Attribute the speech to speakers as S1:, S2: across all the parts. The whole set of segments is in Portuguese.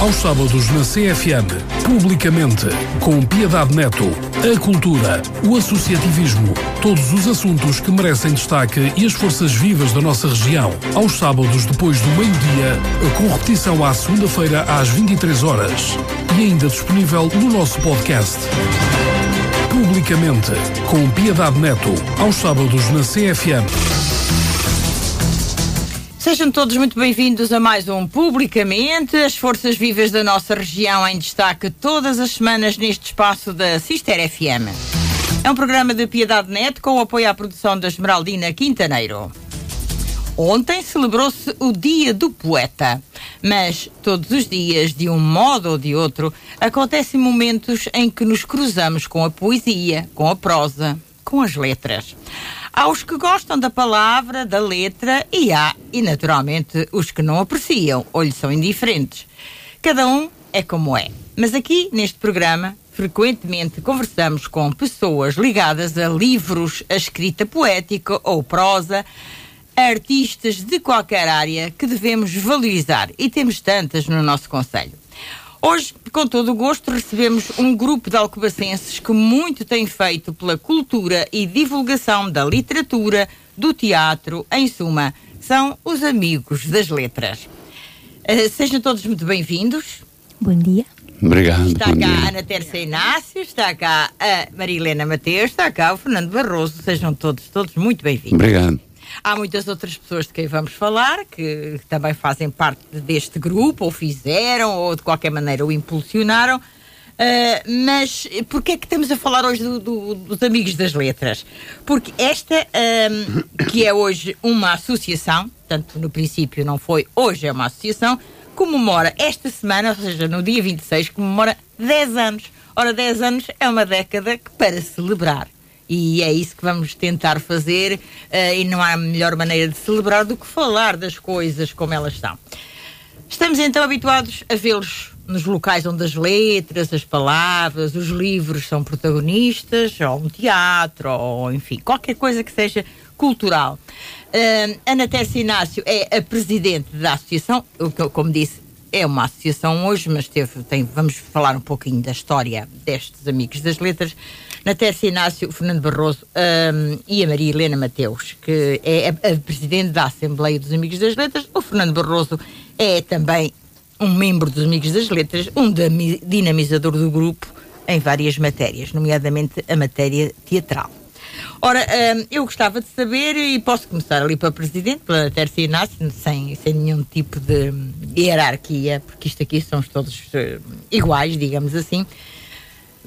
S1: aos sábados na CFM, publicamente, com Piedade Neto, a cultura, o associativismo, todos os assuntos que merecem destaque e as forças vivas da nossa região, aos sábados depois do meio-dia, com repetição à segunda-feira às 23 horas e ainda disponível no nosso podcast. Publicamente, com Piedade Neto, aos sábados na CFM.
S2: Sejam todos muito bem-vindos a mais um Publicamente, as forças vivas da nossa região em destaque todas as semanas neste espaço da Cister FM. É um programa de Piedade Net com apoio à produção da Esmeraldina Quintaneiro. Ontem celebrou-se o Dia do Poeta, mas todos os dias, de um modo ou de outro, acontecem momentos em que nos cruzamos com a poesia, com a prosa, com as letras. Há os que gostam da palavra, da letra e há, e naturalmente, os que não apreciam ou lhe são indiferentes. Cada um é como é. Mas aqui, neste programa, frequentemente conversamos com pessoas ligadas a livros, a escrita poética ou prosa, artistas de qualquer área que devemos valorizar e temos tantas no nosso Conselho. Hoje, com todo o gosto, recebemos um grupo de alcobacenses que muito tem feito pela cultura e divulgação da literatura, do teatro, em suma, são os amigos das letras. Uh, sejam todos muito bem-vindos.
S3: Bom dia.
S4: Obrigado.
S2: Está cá
S4: dia.
S2: a Ana Terça Inácio, está cá a Marilena Mateus, está cá o Fernando Barroso. Sejam todos, todos muito bem-vindos.
S4: Obrigado.
S2: Há muitas outras pessoas de quem vamos falar que também fazem parte deste grupo, ou fizeram, ou de qualquer maneira o impulsionaram. Uh, mas porquê é que estamos a falar hoje do- do- dos Amigos das Letras? Porque esta, um, que é hoje uma associação, portanto, no princípio não foi, hoje é uma associação, comemora esta semana, ou seja, no dia 26, comemora 10 anos. Ora, 10 anos é uma década que para celebrar. E é isso que vamos tentar fazer, eh, e não há melhor maneira de celebrar do que falar das coisas como elas estão. Estamos então habituados a vê-los nos locais onde as letras, as palavras, os livros são protagonistas, ou um teatro, ou enfim, qualquer coisa que seja cultural. Uh, Ana Tessa Inácio é a presidente da associação, como disse, é uma associação hoje, mas teve, tem, vamos falar um pouquinho da história destes amigos das letras. Na Tessa Inácio, o Fernando Barroso um, e a Maria Helena Mateus, que é a, a presidente da Assembleia dos Amigos das Letras. O Fernando Barroso é também um membro dos Amigos das Letras, um dinamizador do grupo em várias matérias, nomeadamente a matéria teatral. Ora, hum, eu gostava de saber, e posso começar ali para a Presidente, pela Tércia Inácio, sem, sem nenhum tipo de hum, hierarquia, porque isto aqui somos todos eh, iguais, digamos assim.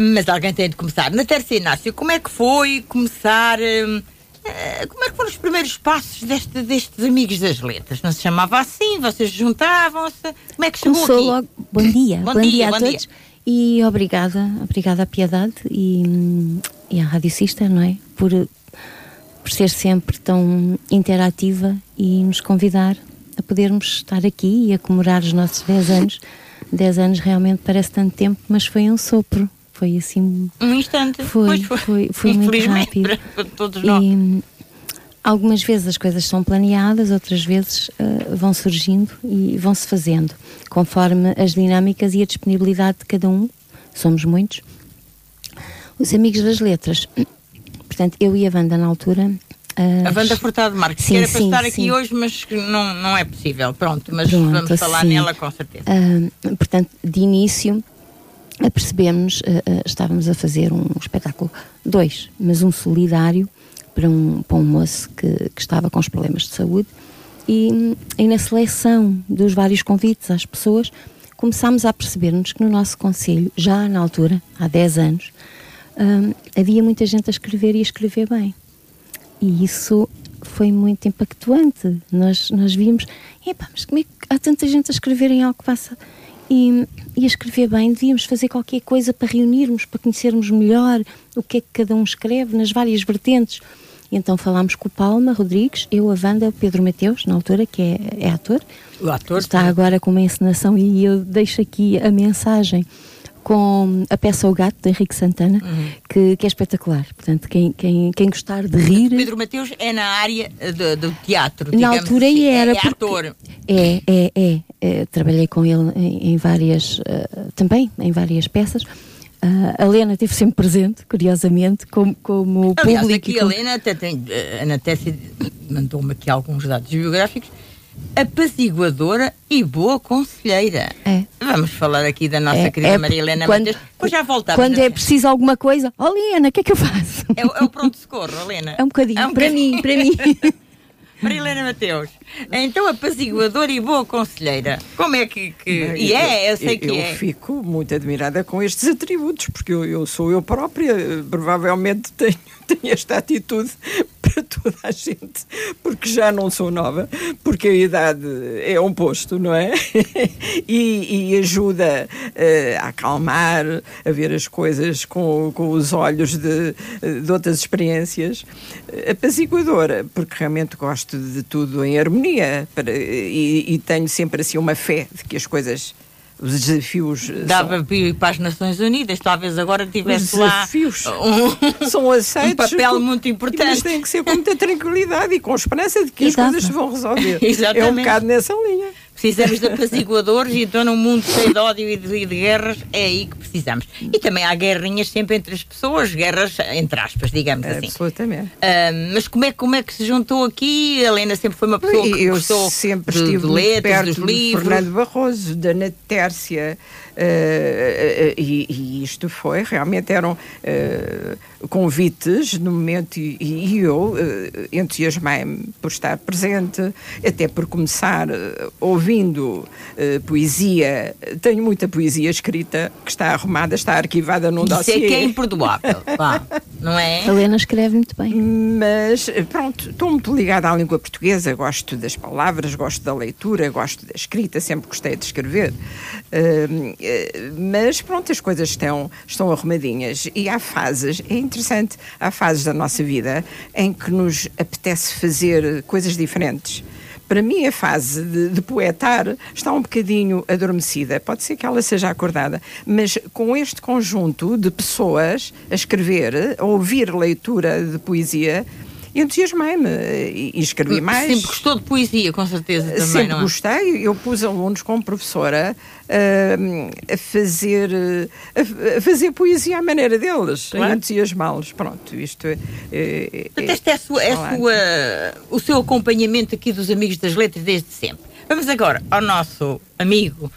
S2: Mas alguém tem de começar. Na Tércia Inácio, como é que foi começar. hum, eh, como é que foram os primeiros passos deste- destes amigos das letras? Não se chamava assim? Vocês juntavam-se? Como é que chegou
S3: Começou
S2: aqui?
S3: logo. Bom dia.
S2: Bom
S3: Bom,
S2: dia,
S3: dia, a
S2: bom
S3: todos. E obrigada, obrigada à Piedade e, e à Rádio Sister, não é? Por, por ser sempre tão interativa e nos convidar a podermos estar aqui e a comemorar os nossos 10 anos. 10 anos realmente parece tanto tempo, mas foi um sopro. Foi assim
S2: Um instante.
S3: Foi,
S2: Pois
S3: foi, foi muito rápido.
S2: para todos nós.
S3: E hum, algumas vezes as coisas são planeadas, outras vezes ah, vão surgindo e vão-se fazendo, conforme as dinâmicas e a disponibilidade de cada um. Somos muitos. Os amigos das letras. Portanto, eu e a Wanda na altura. ah,
S2: A Wanda Furtado Marques,
S3: Sim,
S2: que era para
S3: sim,
S2: estar aqui
S3: sim.
S2: hoje, mas não, não é possível. Pronto, mas
S3: Pronto,
S2: vamos falar nela com certeza.
S3: Ah, portanto, de início, apercebemos, ah, estávamos a fazer um espetáculo, dois, mas um solidário para um, para um moço que, que estava com os problemas de saúde. E, e na seleção dos vários convites às pessoas, começámos a perceber-nos que no nosso Conselho, já na altura, há 10 anos, ah, havia muita gente a escrever e a escrever bem. E isso foi muito impactuante. Nós, nós vimos, epá, mas como é que há tanta gente a escrever em algo que faça e, e a escrever bem? Devíamos fazer qualquer coisa para reunirmos, para conhecermos melhor o que é que cada um escreve nas várias vertentes. E então falámos com o Palma Rodrigues, eu, a Wanda, o Pedro Mateus, na altura, que é, é ator.
S2: O ator
S3: Está agora com uma encenação e eu deixo aqui a mensagem com a peça O Gato, de Henrique Santana, uhum. que, que, é espetacular. Portanto, quem, quem, quem gostar de rir.
S2: Pedro Mateus é na área do, do teatro.
S3: Na altura
S2: assim.
S3: era.
S2: É ator.
S3: É, é, é, é. Trabalhei com ele em, em várias. Uh, também em várias peças. Uh, a Helena esteve sempre presente, curiosamente, como, como
S2: Aliás,
S3: público.
S2: Aqui
S3: como...
S2: a Helena até tem. A Ana Tessia mandou-me aqui alguns dados biográficos apaziguadora e boa conselheira. É. Vamos falar aqui da nossa é, querida é, Maria Helena quando. Pois já voltamos.
S3: Quando é preciso alguma coisa, oh Helena, o que é que eu faço?
S2: É, é o pronto-socorro, Helena.
S3: É um bocadinho, é um para bocadinho. mim, para mim.
S2: Maria Helena Mateus, então apaziguadora e boa conselheira. Como é que. que... E é, eu sei que
S4: eu
S2: é.
S4: Eu fico muito admirada com estes atributos, porque eu, eu sou eu própria, provavelmente tenho, tenho esta atitude para toda a gente, porque já não sou nova, porque a idade é um posto, não é? e, e, ajuda uh, a acalmar, a ver as coisas com, com os olhos de, de outras experiências. Apaziguadora, porque realmente gosto de tudo em harmonia para, e, e tenho sempre assim uma fé de que as coisas os desafios
S2: dava são... para as Nações Unidas talvez agora tivesse
S4: os desafios lá um, são aceitos
S2: um papel muito importante
S4: mas tem que ser com muita tranquilidade e com esperança de que Exato. as coisas se vão resolver Exatamente. é um bocado nessa linha
S2: Precisamos de apaziguadores e então num mundo cheio de ódio e de, e de, guerras é aí que precisamos. E também há guerrinhas sempre entre as pessoas, guerras entre aspas, digamos
S4: é,
S2: assim.
S4: Absolutamente.
S2: Uh, mas como é, como é que se juntou aqui? A Helena sempre foi uma pessoa que
S4: Eu
S2: gostou
S4: sempre
S2: de,
S4: estive
S2: de letras, dos livros.
S4: Fernando Barroso, da Ana Tércia, uh, e, e, isto foi, realmente eram uh, convites no momento e, e eu entusiasmei-me por estar presente, até por começar ouvindo poesia, tenho muita poesia escrita que está arrumada, está arquivada num
S2: Isso
S4: dossiê.
S2: Isso é que é imperdoável, pá, não é?
S3: A Helena escreve muito bem.
S4: Mas, pronto, estou muito ligada à língua portuguesa, gosto das palavras, gosto da leitura, gosto da escrita, sempre gostei de escrever. Uh, mas pronto, as coisas estão, estão arrumadinhas e há fases, é interessante, há fases da nossa vida em que nos apetece fazer coisas diferentes. Para mim, a fase de, de, poetar está um bocadinho adormecida. Pode ser que ela seja acordada, mas com este conjunto de pessoas a escrever, a ouvir leitura de poesia, entusiasmei-me e, e escrevi mais.
S2: Sempre gostou de poesia, com certeza também,
S4: Sempre
S2: não
S4: é? gostei. Eu pus alunos como professora uh, a, fazer, a, a, fazer poesia à maneira deles, claro. a entusiasmá-los. Pronto, isto é...
S2: é, é este é, sua, é sua, o seu acompanhamento aqui dos Amigos das Letras desde sempre. Vamos agora ao nosso amigo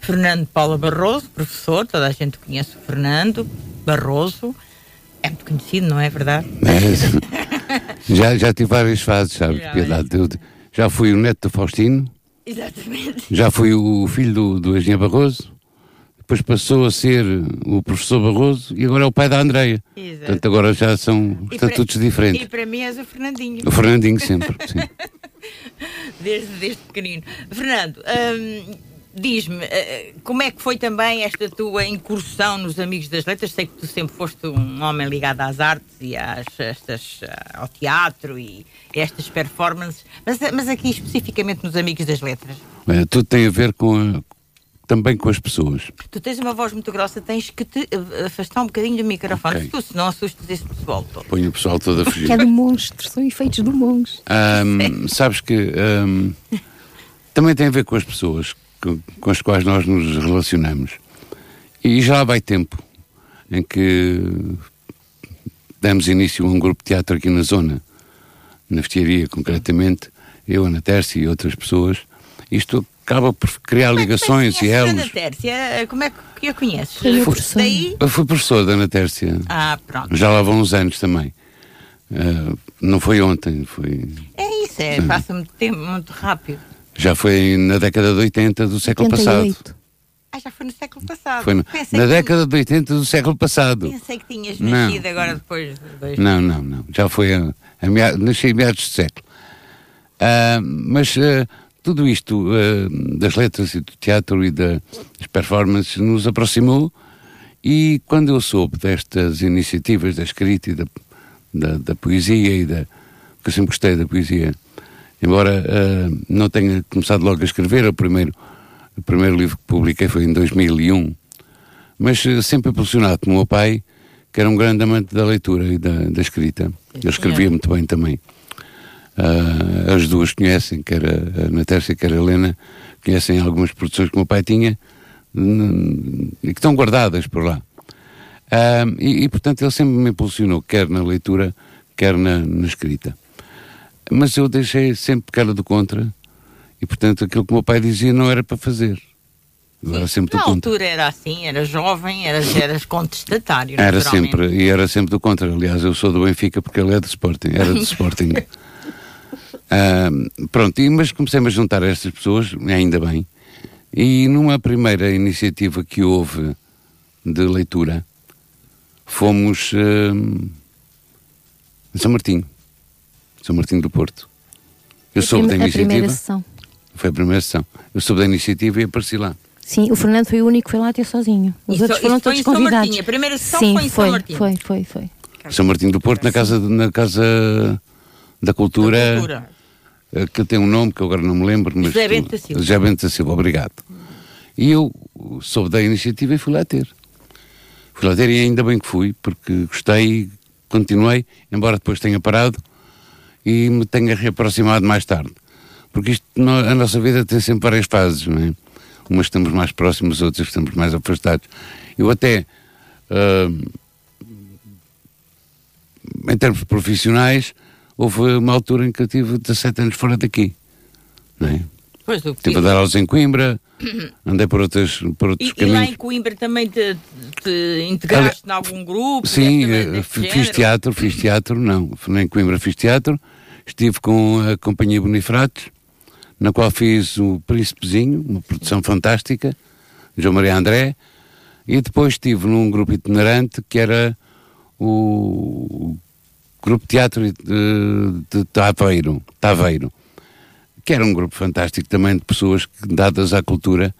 S2: Fernando Paula Barroso, professor, toda a gente conhece o Fernando Barroso, é muito conhecido, não é verdade?
S5: É, já, já tive várias fases, sabe, já, piedade. Eu, já fui o neto do Faustino.
S2: Exatamente.
S5: Já fui o filho do, do Engenheiro Barroso. Depois passou a ser o professor Barroso e agora é o pai da Andreia. Exato. Portanto, agora já são estatutos diferentes.
S2: E para mim és o Fernandinho.
S5: O Fernandinho sempre, sim.
S2: desde, desde pequenino. Fernando, hum, Diz-me, eh, como é que foi também esta tua incursão nos Amigos das Letras? Sei que tu sempre foste um homem ligado às artes e às, estas, eh, ao teatro e estas performances, mas, mas aqui especificamente nos Amigos das Letras.
S5: É, tudo tem a ver com a, também com as pessoas.
S2: Tu tens uma voz muito grossa, tens que te eh, afastar um bocadinho do microfone, okay. tu senão assustas esse pessoal todo.
S5: Põe o pessoal todo a fugir.
S3: Que é do monstro, são efeitos do monstro.
S5: Um, sabes que um, também tem a ver com as pessoas com as quais nós nos relacionamos. E já vai tempo em que demos início a um grupo de teatro aqui na zona, na Vestiaria concretamente, eu, Ana Tércia e outras pessoas. Isto acaba por criar como ligações
S2: é
S5: e elos.
S2: Ana Tércia, como é que a conheces?
S3: Fui,
S2: Daí?
S5: Eu fui professor da Ana Tércia.
S2: Ah, pronto.
S5: Já lá vão uns anos também. Uh, não foi ontem, foi.
S2: É isso, é, passa muito tempo, muito rápido.
S5: Já foi na década de 80 do século 88. passado.
S2: Ah, já foi no século passado.
S5: Foi no, na década de 80 do século passado.
S2: Pensei que tinhas nascido não. agora depois de dois
S5: Não, não, não. Já foi a, a meados, nasci em meados de século. Uh, mas uh, tudo isto uh, das letras e do teatro e das performances nos aproximou e quando eu soube destas iniciativas da escrita e da, da, da poesia e da... porque eu sempre gostei da poesia Embora uh, não tenha começado logo a escrever, o primeiro, o primeiro livro que publiquei foi em 2001, mas uh, sempre impulsionado pelo meu pai, que era um grande amante da leitura e da, da escrita. Ele escrevia muito bem também. Uh, as duas conhecem, quer a, a Natécia, quer a Helena, conhecem algumas produções que o meu pai tinha e que estão guardadas por lá. Uh, e, e, portanto, ele sempre me impulsionou, quer na leitura, quer na, na escrita. Mas eu deixei sempre cara do contra, e portanto, aquilo que o meu pai dizia não era para fazer.
S2: Eu era sempre Na altura era assim, era jovem, eras, eras contestatário.
S5: Era sempre, e era sempre do contra. Aliás, eu sou do Benfica porque ele é do Sporting, era do Sporting. Uh, pronto, e, mas comecei-me a juntar a estas pessoas, ainda bem, e numa primeira iniciativa que houve de leitura, fomos uh, em São Martinho, São Martinho do Porto. Eu soube da iniciativa. A primeira sessão. Foi a primeira sessão. Eu soube da iniciativa e apareci lá.
S3: Sim, o Fernando foi o único que foi lá ter sozinho. Os isso, outros foram todos convidados. São Martinho.
S2: A primeira sessão Sim, foi em
S3: foi,
S2: São Martinho.
S3: Foi, foi, foi.
S5: São Martinho do Porto, na casa, na casa da Cultura. Da cultura. Eh, que tem um nome que eu agora não me lembro, mas.
S2: José Bento da Silva.
S5: José Bento da Silva, obrigado. E eu soube da iniciativa e fui lá ter. Fui lá ter e ainda bem que fui, porque gostei, continuei, embora depois tenha parado e me tenha reaproximado mais tarde. Porque isto, a nossa vida tem sempre várias fases, não é? Umas estamos mais próximos, outras estamos mais afastados. Eu até, uh, em termos profissionais, houve uma altura em que eu tive 17 anos fora daqui. Não é?
S2: Pois,
S5: Estive a dar aulas em Coimbra, andei por, outros, por outros
S2: e,
S5: caminhos.
S2: E lá em Coimbra também te, te integraste em algum grupo?
S5: Sim, eh, fiz teatro, fiz teatro, não. Em Coimbra fiz teatro, estive com a Companhia Bonifrates, na qual fiz o Príncipezinho, uma produção fantástica, João Maria André, e depois estive num grupo itinerante que era o Grupo Teatro de, de Taveiro, Taveiro, que era um grupo fantástico também de pessoas que, dadas à cultura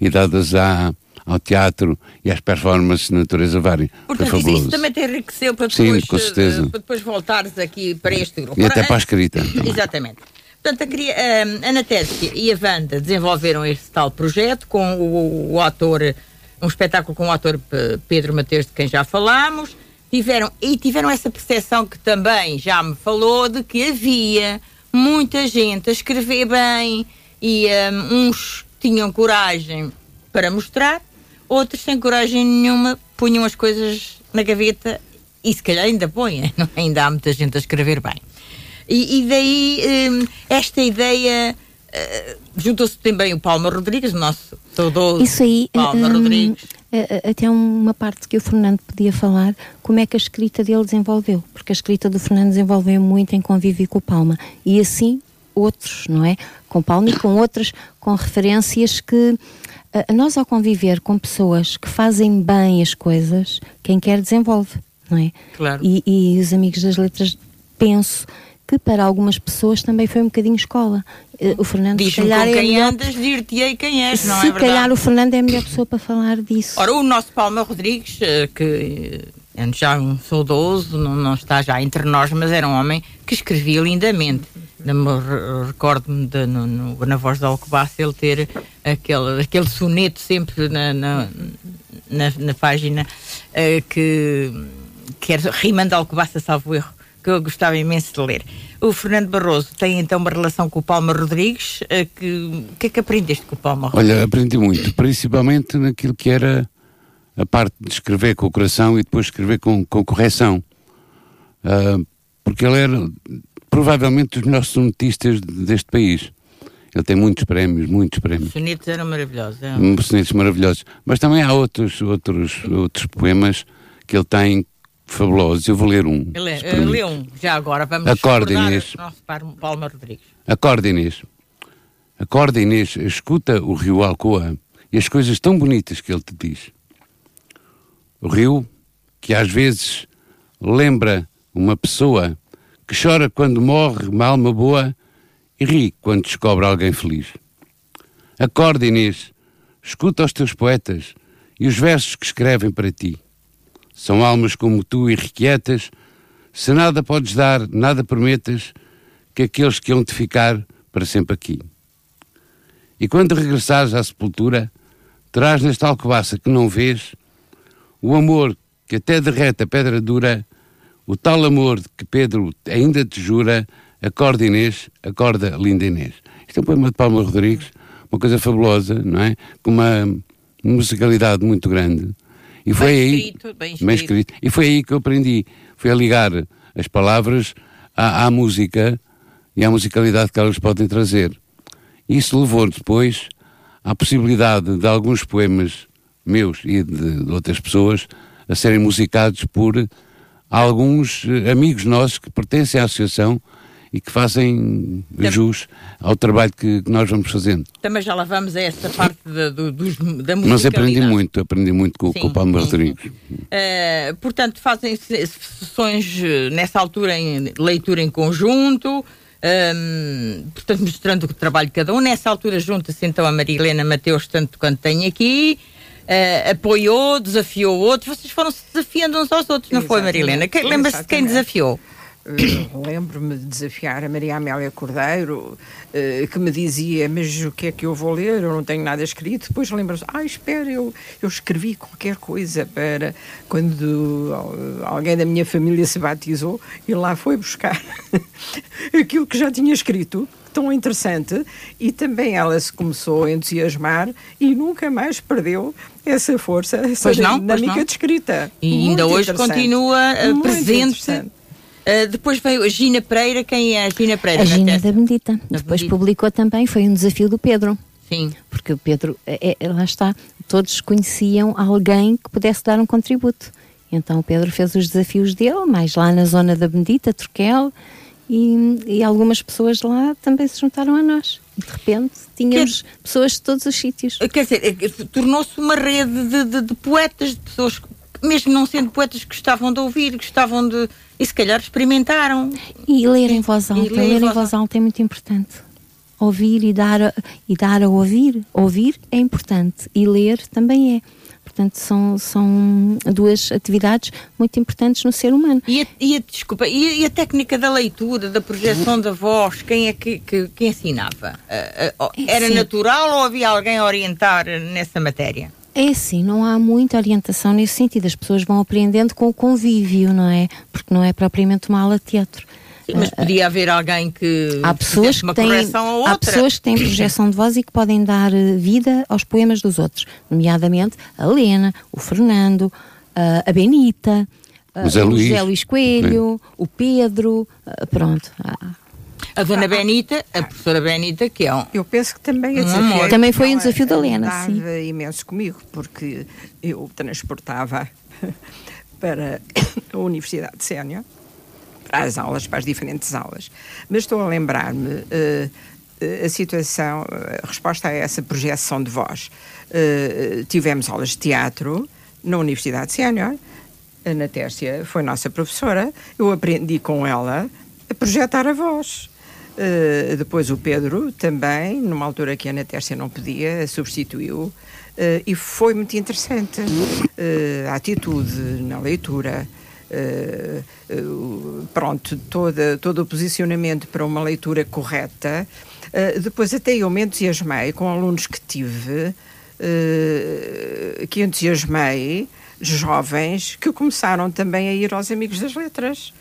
S5: e dadas à, ao teatro e às performances de natureza vária.
S2: Portanto, isso, isso, também te enriqueceu para depois, Sim, com certeza. Uh, para depois voltares aqui para este grupo.
S5: E até para a escrita. Também.
S2: Exatamente. Portanto, a, a Ana Tércia e a Wanda desenvolveram este tal projeto com o, o, ator, um espetáculo com o ator Pedro Mateus, de quem já falámos, tiveram, e tiveram essa percepção que também já me falou de que havia muita gente a escrever bem e um, uns tinham coragem para mostrar, outros sem coragem nenhuma punham as coisas na gaveta e se calhar ainda põem, ainda há muita gente a escrever bem. E, e daí um, esta ideia uh, juntou-se também o Palma Rodrigues, o nosso saudoso
S3: Isso aí,
S2: Palma Rodrigues
S3: até uma parte que o Fernando podia falar, como é que a escrita dele desenvolveu, porque a escrita do Fernando desenvolveu muito em convívio com o Palma, e assim outros, não é? Com Palma e com outras, com referências que a nós ao conviver com pessoas que fazem bem as coisas, quem quer desenvolve, não é?
S2: Claro.
S3: E, e os amigos das letras, penso que para algumas pessoas também foi um bocadinho escola. Eh, o Fernando,
S2: Diz-me com é quem é andas, dir-te-ei quem és, não é verdade?
S3: Se calhar o Fernando é a melhor pessoa para falar disso.
S2: Ora, o nosso Palma Rodrigues, eh, que é já um saudoso, não, não está já entre nós, mas era um homem que escrevia lindamente. Recordo-me na voz da Alcobaça ele ter aquele, aquele soneto sempre na, na, na, na página uh, que, que era rimando Alcobaça, salvo erro que eu gostava imenso de ler. O Fernando Barroso tem então uma relação com o Palma Rodrigues. Eh, que, o que é que aprendeste com o Palma
S5: Rodrigues? Olha, aprendi muito, principalmente naquilo que era a parte de escrever com o coração e depois escrever com, com correção. Uh, porque ele era provavelmente dos melhores sonetistas deste país. Ele tem muitos prémios, muitos prémios. Os
S2: sonetos eram maravilhosos.
S5: Eram... Sonetos maravilhosos. Mas também há outros, outros, outros poemas que ele tem fabulosos. Eu vou ler um.
S2: Lê, lê um, já agora. Vamos
S5: Acorde, Inês.
S2: nosso Palma Rodrigues.
S5: Acorde, Inês. Acorde, Inês. Escuta o rio Alcoa e as coisas tão bonitas que ele te diz. O rio que às vezes lembra uma pessoa que chora quando morre uma alma boa e ri quando descobre alguém feliz. Acorde, Inês. Escuta os teus poetas e os versos que escrevem para ti. São almas como tu irrequietas. Se nada podes dar, nada prometas, que aqueles que hão de ficar para sempre aqui. E quando regressares à sepultura, terás nesta alcobaça que não vês o amor que até derrete a pedra dura, o tal amor que Pedro ainda te jura, acorda Inês, acorda linda Inês. Isto é um poema de Paulo Rodrigues, uma coisa fabulosa, não é? Com uma musicalidade muito grande. E foi
S2: Bem
S5: aí,
S2: escrito, bem escrito.
S5: E foi aí que eu aprendi. Foi a ligar as palavras à, à música e à musicalidade que elas podem trazer. Isso levou depois à possibilidade de alguns poemas meus e de, de outras pessoas a serem musicados por alguns eh, amigos nossos que pertencem à associação e que fazem jus ao trabalho que, que nós vamos fazendo.
S2: Também já lá vamos a essa parte da, do, dos- da musicalidade.
S5: Mas aprendi muito, aprendi muito com,
S2: Sim,
S5: com o Paulo Rodrigues.
S2: Uh, portanto, fazem se- sessões uh, nessa altura em leitura em conjunto, um, portanto, mostrando o trabalho de cada um. Nessa altura, junta-se então a Maria Helena Mateus, tanto quanto tem aqui, uh, apoiou, desafiou outros. Vocês foram se desafiando uns aos outros, não foi, Maria Helena?
S4: Exatamente,
S2: Que- Lembra-se de quem desafiou?
S4: Eh, Lembro-me de desafiar a Maria Amélia Cordeiro, eh, que me dizia: Mas o que é que eu vou ler? Eu não tenho nada escrito. Depois lembro-se: Ah, espera, eu, eu escrevi qualquer coisa para quando al- alguém da minha família se batizou e lá foi buscar aquilo que já tinha escrito. Tão interessante, e também ela se começou a entusiasmar e nunca mais perdeu essa força, essa
S2: Pois não, pois
S4: dinâmica
S2: não.
S4: de escrita.
S2: E
S4: Muito
S2: ainda hoje continua uh,
S4: Muito
S2: presente. Uh, depois veio a Gina Pereira. Quem é a Gina Pereira?
S3: A Gina da Bendita.
S2: Da
S3: Depois publicou também, foi um desafio do Pedro.
S2: Sim.
S3: Porque o Pedro, é, é- lá está, todos conheciam alguém que pudesse dar um contributo. Então o Pedro fez os desafios dele, mais lá na zona da Bendita, Turquel, e, e algumas pessoas lá também se juntaram a nós. E de repente tínhamos pessoas de todos os sítios.
S2: Quer dizer, é tornou-se uma rede de, de- de poetas, de pessoas, que, mesmo não sendo poetas, que gostavam de ouvir, gostavam de. e se calhar experimentaram.
S3: E ler em voz alta.
S2: E ler em
S3: ler em
S2: voz
S3: alta é muito importante. Ouvir e dar, a, e dar a ouvir. Ouvir é importante e ler também é. Portanto, são, são duas atividades muito importantes no ser humano.
S2: E a, e a- desculpa, e a, e a técnica da leitura, da projeção da voz, quem é que, que- quem ensinava? Ah, ah, oh, era
S3: Sim.
S2: natural ou havia alguém a orientar nessa matéria?
S3: É assim, não há muita orientação nesse sentido. As pessoas vão aprendendo com o convívio, não é? Porque não é propriamente uma aula de teatro.
S2: Sim, mas podia haver alguém que
S3: Há pessoas que
S2: uma
S3: têm,
S2: correção a outra.
S3: há pessoas que têm projeção de voz e que podem dar eh, vida aos poemas dos outros, nomeadamente a Helena, o Fernando, a, a Benita,
S5: O Zé Luís.
S3: José Luís Coelho, o Pedro, pronto.
S2: A dona Benita, a professora Benita, que é um.
S4: Eu penso que também a
S2: Um.
S3: Também foi um desafio da Helena,
S4: andava
S3: sim.
S4: imenso comigo, porque eu transportava para a Universidade de Sénia, para as aulas, para as diferentes aulas. Mas estou a lembrar-me eh, a situação, a resposta a essa projeção de voz. Eh, tivemos aulas de teatro na Universidade de Sénior, a Ana Tércia foi nossa professora, eu aprendi com ela projetar a voz. Uh, depois o Pedro também, numa altura que a Ana Tércia não podia, substituiu. uh, e foi muito interessante. Uh, a atitude na leitura, pronto, toda, todo o posicionamento para uma leitura correta. Depois até eu me entusiasmei com alunos que tive, que entusiasmei, jovens, que começaram também a ir aos Amigos das Letras.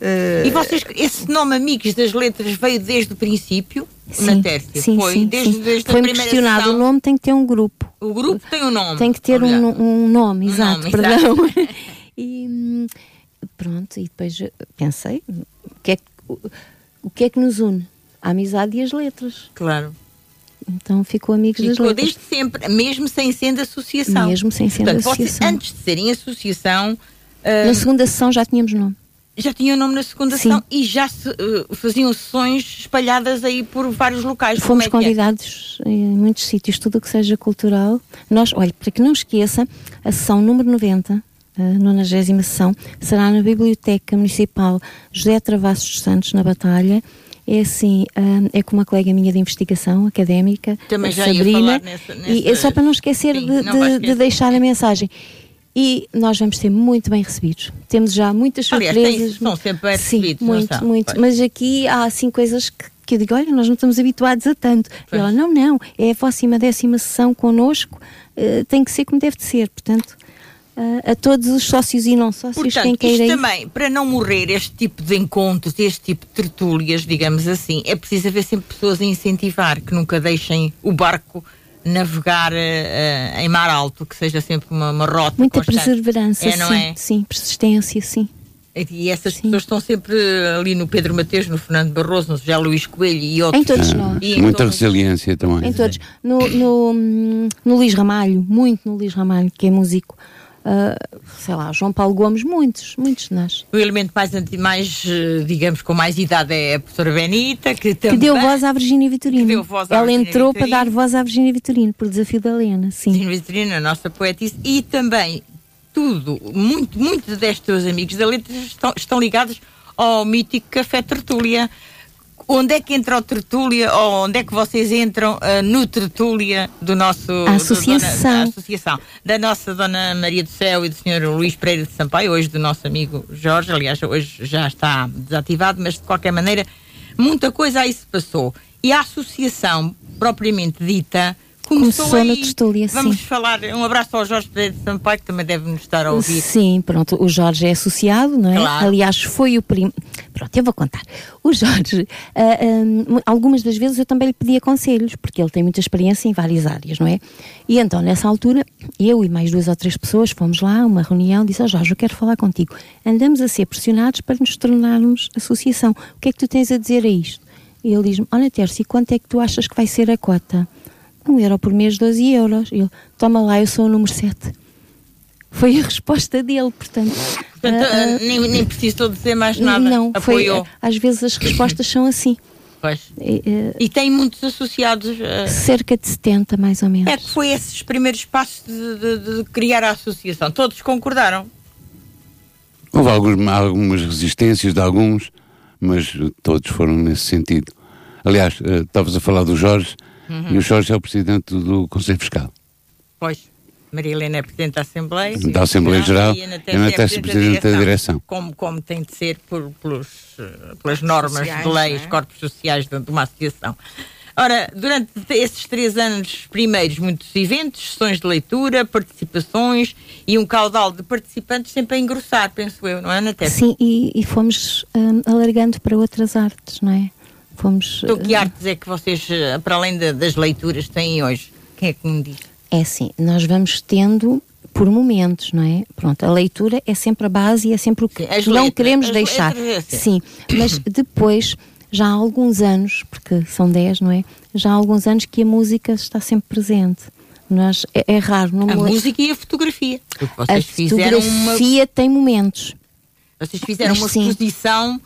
S4: Uh,
S2: E vocês, esse nome Amigos das Letras veio desde o princípio? na
S3: Sim,
S2: Tércia?
S3: sim,
S2: foi
S3: sim,
S2: desde,
S3: sim.
S2: desde primeira
S3: questionado,
S2: sessão?
S3: o nome tem que ter um grupo.
S2: O grupo tem um nome.
S3: Tem que ter um, um nome,
S2: Um
S3: exato,
S2: nome,
S3: perdão.
S2: exato.
S3: e hum, pronto, e depois pensei, o que, é que, o, o que é que nos une? A amizade e as letras.
S2: Claro.
S3: Então ficou amigos das
S2: Ficou
S3: letras.
S2: desde sempre, mesmo sem sendo associação.
S3: Mesmo sem sendo
S2: Portanto, vocês,
S3: associação.
S2: antes de serem associação, ah,
S3: Na segunda sessão já tínhamos nome.
S2: Já tinham nome na segunda
S3: Sim.
S2: sessão e já se, ah, faziam sessões espalhadas aí por vários locais.
S3: Fomos
S2: é é?
S3: convidados em muitos sítios, tudo o que seja cultural. Nós, olha, para que não esqueça, a sessão número 90, a 90 sessão, será na Biblioteca Municipal José Travassos dos Santos, na Batalha. É assim, ah, é com uma colega minha de investigação académica,
S2: Também
S3: Sabrina,
S2: falar nessa-
S3: e é
S2: nessa-
S3: só para não esquecer
S2: Sim,
S3: de,
S2: não
S3: de-
S2: vai
S3: de
S2: esquecer.
S3: deixar a mensagem. E nós vamos ser muito bem recebidos. Temos já muitas
S2: Aliás,
S3: surpresas.
S2: são sempre bem
S3: Sim,
S2: recebidos, não
S3: muito, muito.
S2: Pois.
S3: Mas aqui há assim coisas que, que eu digo, olha, nós não estamos habituados a tanto. E ela, não, não, é a próxima décima sessão connosco, eh, tem que ser como deve de ser. Portanto, a, a todos os sócios e não sócios
S2: Portanto,
S3: quem queira
S2: isto também, para não morrer este tipo de encontros, este tipo de tertúlias, digamos assim, é preciso haver sempre pessoas a incentivar, que nunca deixem o barco navegar eh, em mar alto, que seja sempre uma, uma rota
S3: Muita
S2: constante.
S3: perseverança,
S2: É, não
S3: sim,
S2: é?
S3: sim, persistência, sim.
S2: E essas
S3: Sim.
S2: pessoas estão sempre ali no Pedro Mateus, no Fernando Barroso, no José Luís Coelho e outros.
S3: Em todos
S5: Ah,
S3: nós.
S2: E em
S5: muita
S2: todos.
S5: resiliência também.
S3: Em todos. No, no, hum, no Luís Ramalho, muito no Luís Ramalho, que é músico. Ah, sei lá, João Paulo Gomes, muitos, muitos de nós.
S2: O elemento mais, mais, eh, digamos, com mais idade é a professora Benita, que
S3: Que
S2: também...
S3: deu voz à Virgínia Vitorino.
S2: Que
S3: Ela
S2: Virgínia
S3: entrou
S2: Vitorino.
S3: para dar voz à Virgínia Vitorino, por desafio da Helena, sim.
S2: Sim, Vitorino, a nossa poetisa, e também tudo, muito, muito destes teus amigos da letra estão, estão ligados ao mítico Café Tertúlia. Onde é que entra o Tertúlia, ou onde é que vocês entram ah, no Tertúlia do nosso...
S3: A
S2: do
S3: associação.
S2: dona- da associação. Da nossa Dona Maria do Céu e do Sr. Luís Pereira de Sampaio, hoje do nosso amigo Jorge, aliás, hoje já está desativado, mas de qualquer maneira, muita coisa aí se passou. E a associação, propriamente dita, começou,
S3: Começou na
S2: aí.
S3: Tertúlia,
S2: Vamos
S3: sim.
S2: falar, um abraço ao Jorge Pereira de Sampaio, que também deve nos estar a ouvir.
S3: Sim, pronto, o Jorge é associado, não é?
S2: Claro.
S3: Aliás, foi o primo. Pronto, eu vou contar. O Jorge, ah, ah, algumas das vezes eu também lhe pedia conselhos, porque ele tem muita experiência em várias áreas, não é? E então, nessa altura, eu e mais duas ou três pessoas fomos lá, uma reunião, disse ao Jorge, eu quero falar contigo. Andamos a ser pressionados para nos tornarmos associação. O que é que tu tens a dizer a isto? E ele diz-me, olha Tércio, quanto é que tu achas que vai ser a cota? Um euro por mês, 12 euros. E ele, toma lá, eu sou o número 7. Foi a resposta dele, portanto.
S2: Portanto,
S3: ah,
S2: nem, nem precisou dizer mais nada.
S3: Não, foi,
S2: Apoiou.
S3: às vezes as respostas são assim.
S2: Pois.
S3: É, é,
S2: E tem muitos associados. ah,
S3: cerca de 70, mais ou menos.
S2: é que foi esses primeiros passos de, de- de criar a associação. Todos concordaram.
S5: Houve alguns- algumas resistências de alguns, mas eh, todos foram nesse sentido. Aliás, eh, estavas a falar do Jorge,
S2: Uhum.
S5: e o Jorge é o presidente do Conselho Fiscal.
S2: Pois. Maria Helena é Presidente da Assembleia.
S5: Da Assembleia Geral,
S2: E Ana
S5: e Ana Tessa é Presidente da Direção.
S2: Como, como tem de ser por, pelos, pelas normas
S4: Sociais,
S2: de lei,
S4: não
S2: os
S4: é?
S2: corpos sociais de, de uma associação. Ora, durante esses três anos primeiros, muitos eventos, sessões de leitura, participações e um caudal de participantes sempre a engrossar, penso eu, não é, Ana Tessa?
S3: Sim, e, e fomos hum, alargando para outras artes, não é? Fomos.
S2: Então, que
S3: ah,
S2: artes é que vocês, eh, para além da- das leituras, têm hoje? Quem é que me diz?
S3: É assim, nós vamos tendo por momentos, não é? Pronto, a leitura é sempre a base e é sempre o que
S2: Sim,
S3: não
S2: letras,
S3: queremos deixar.
S2: é.
S3: Sim, mas depois, já há alguns anos, porque são 10, não é? Já há alguns anos que a música está sempre presente. Nós, é, é raro, não
S2: A música e a fotografia. Porque
S3: A
S2: vocês fizeram uma
S3: fotografia tem momentos.
S2: Vocês fizeram
S3: Mas
S2: uma
S3: sim.
S2: exposição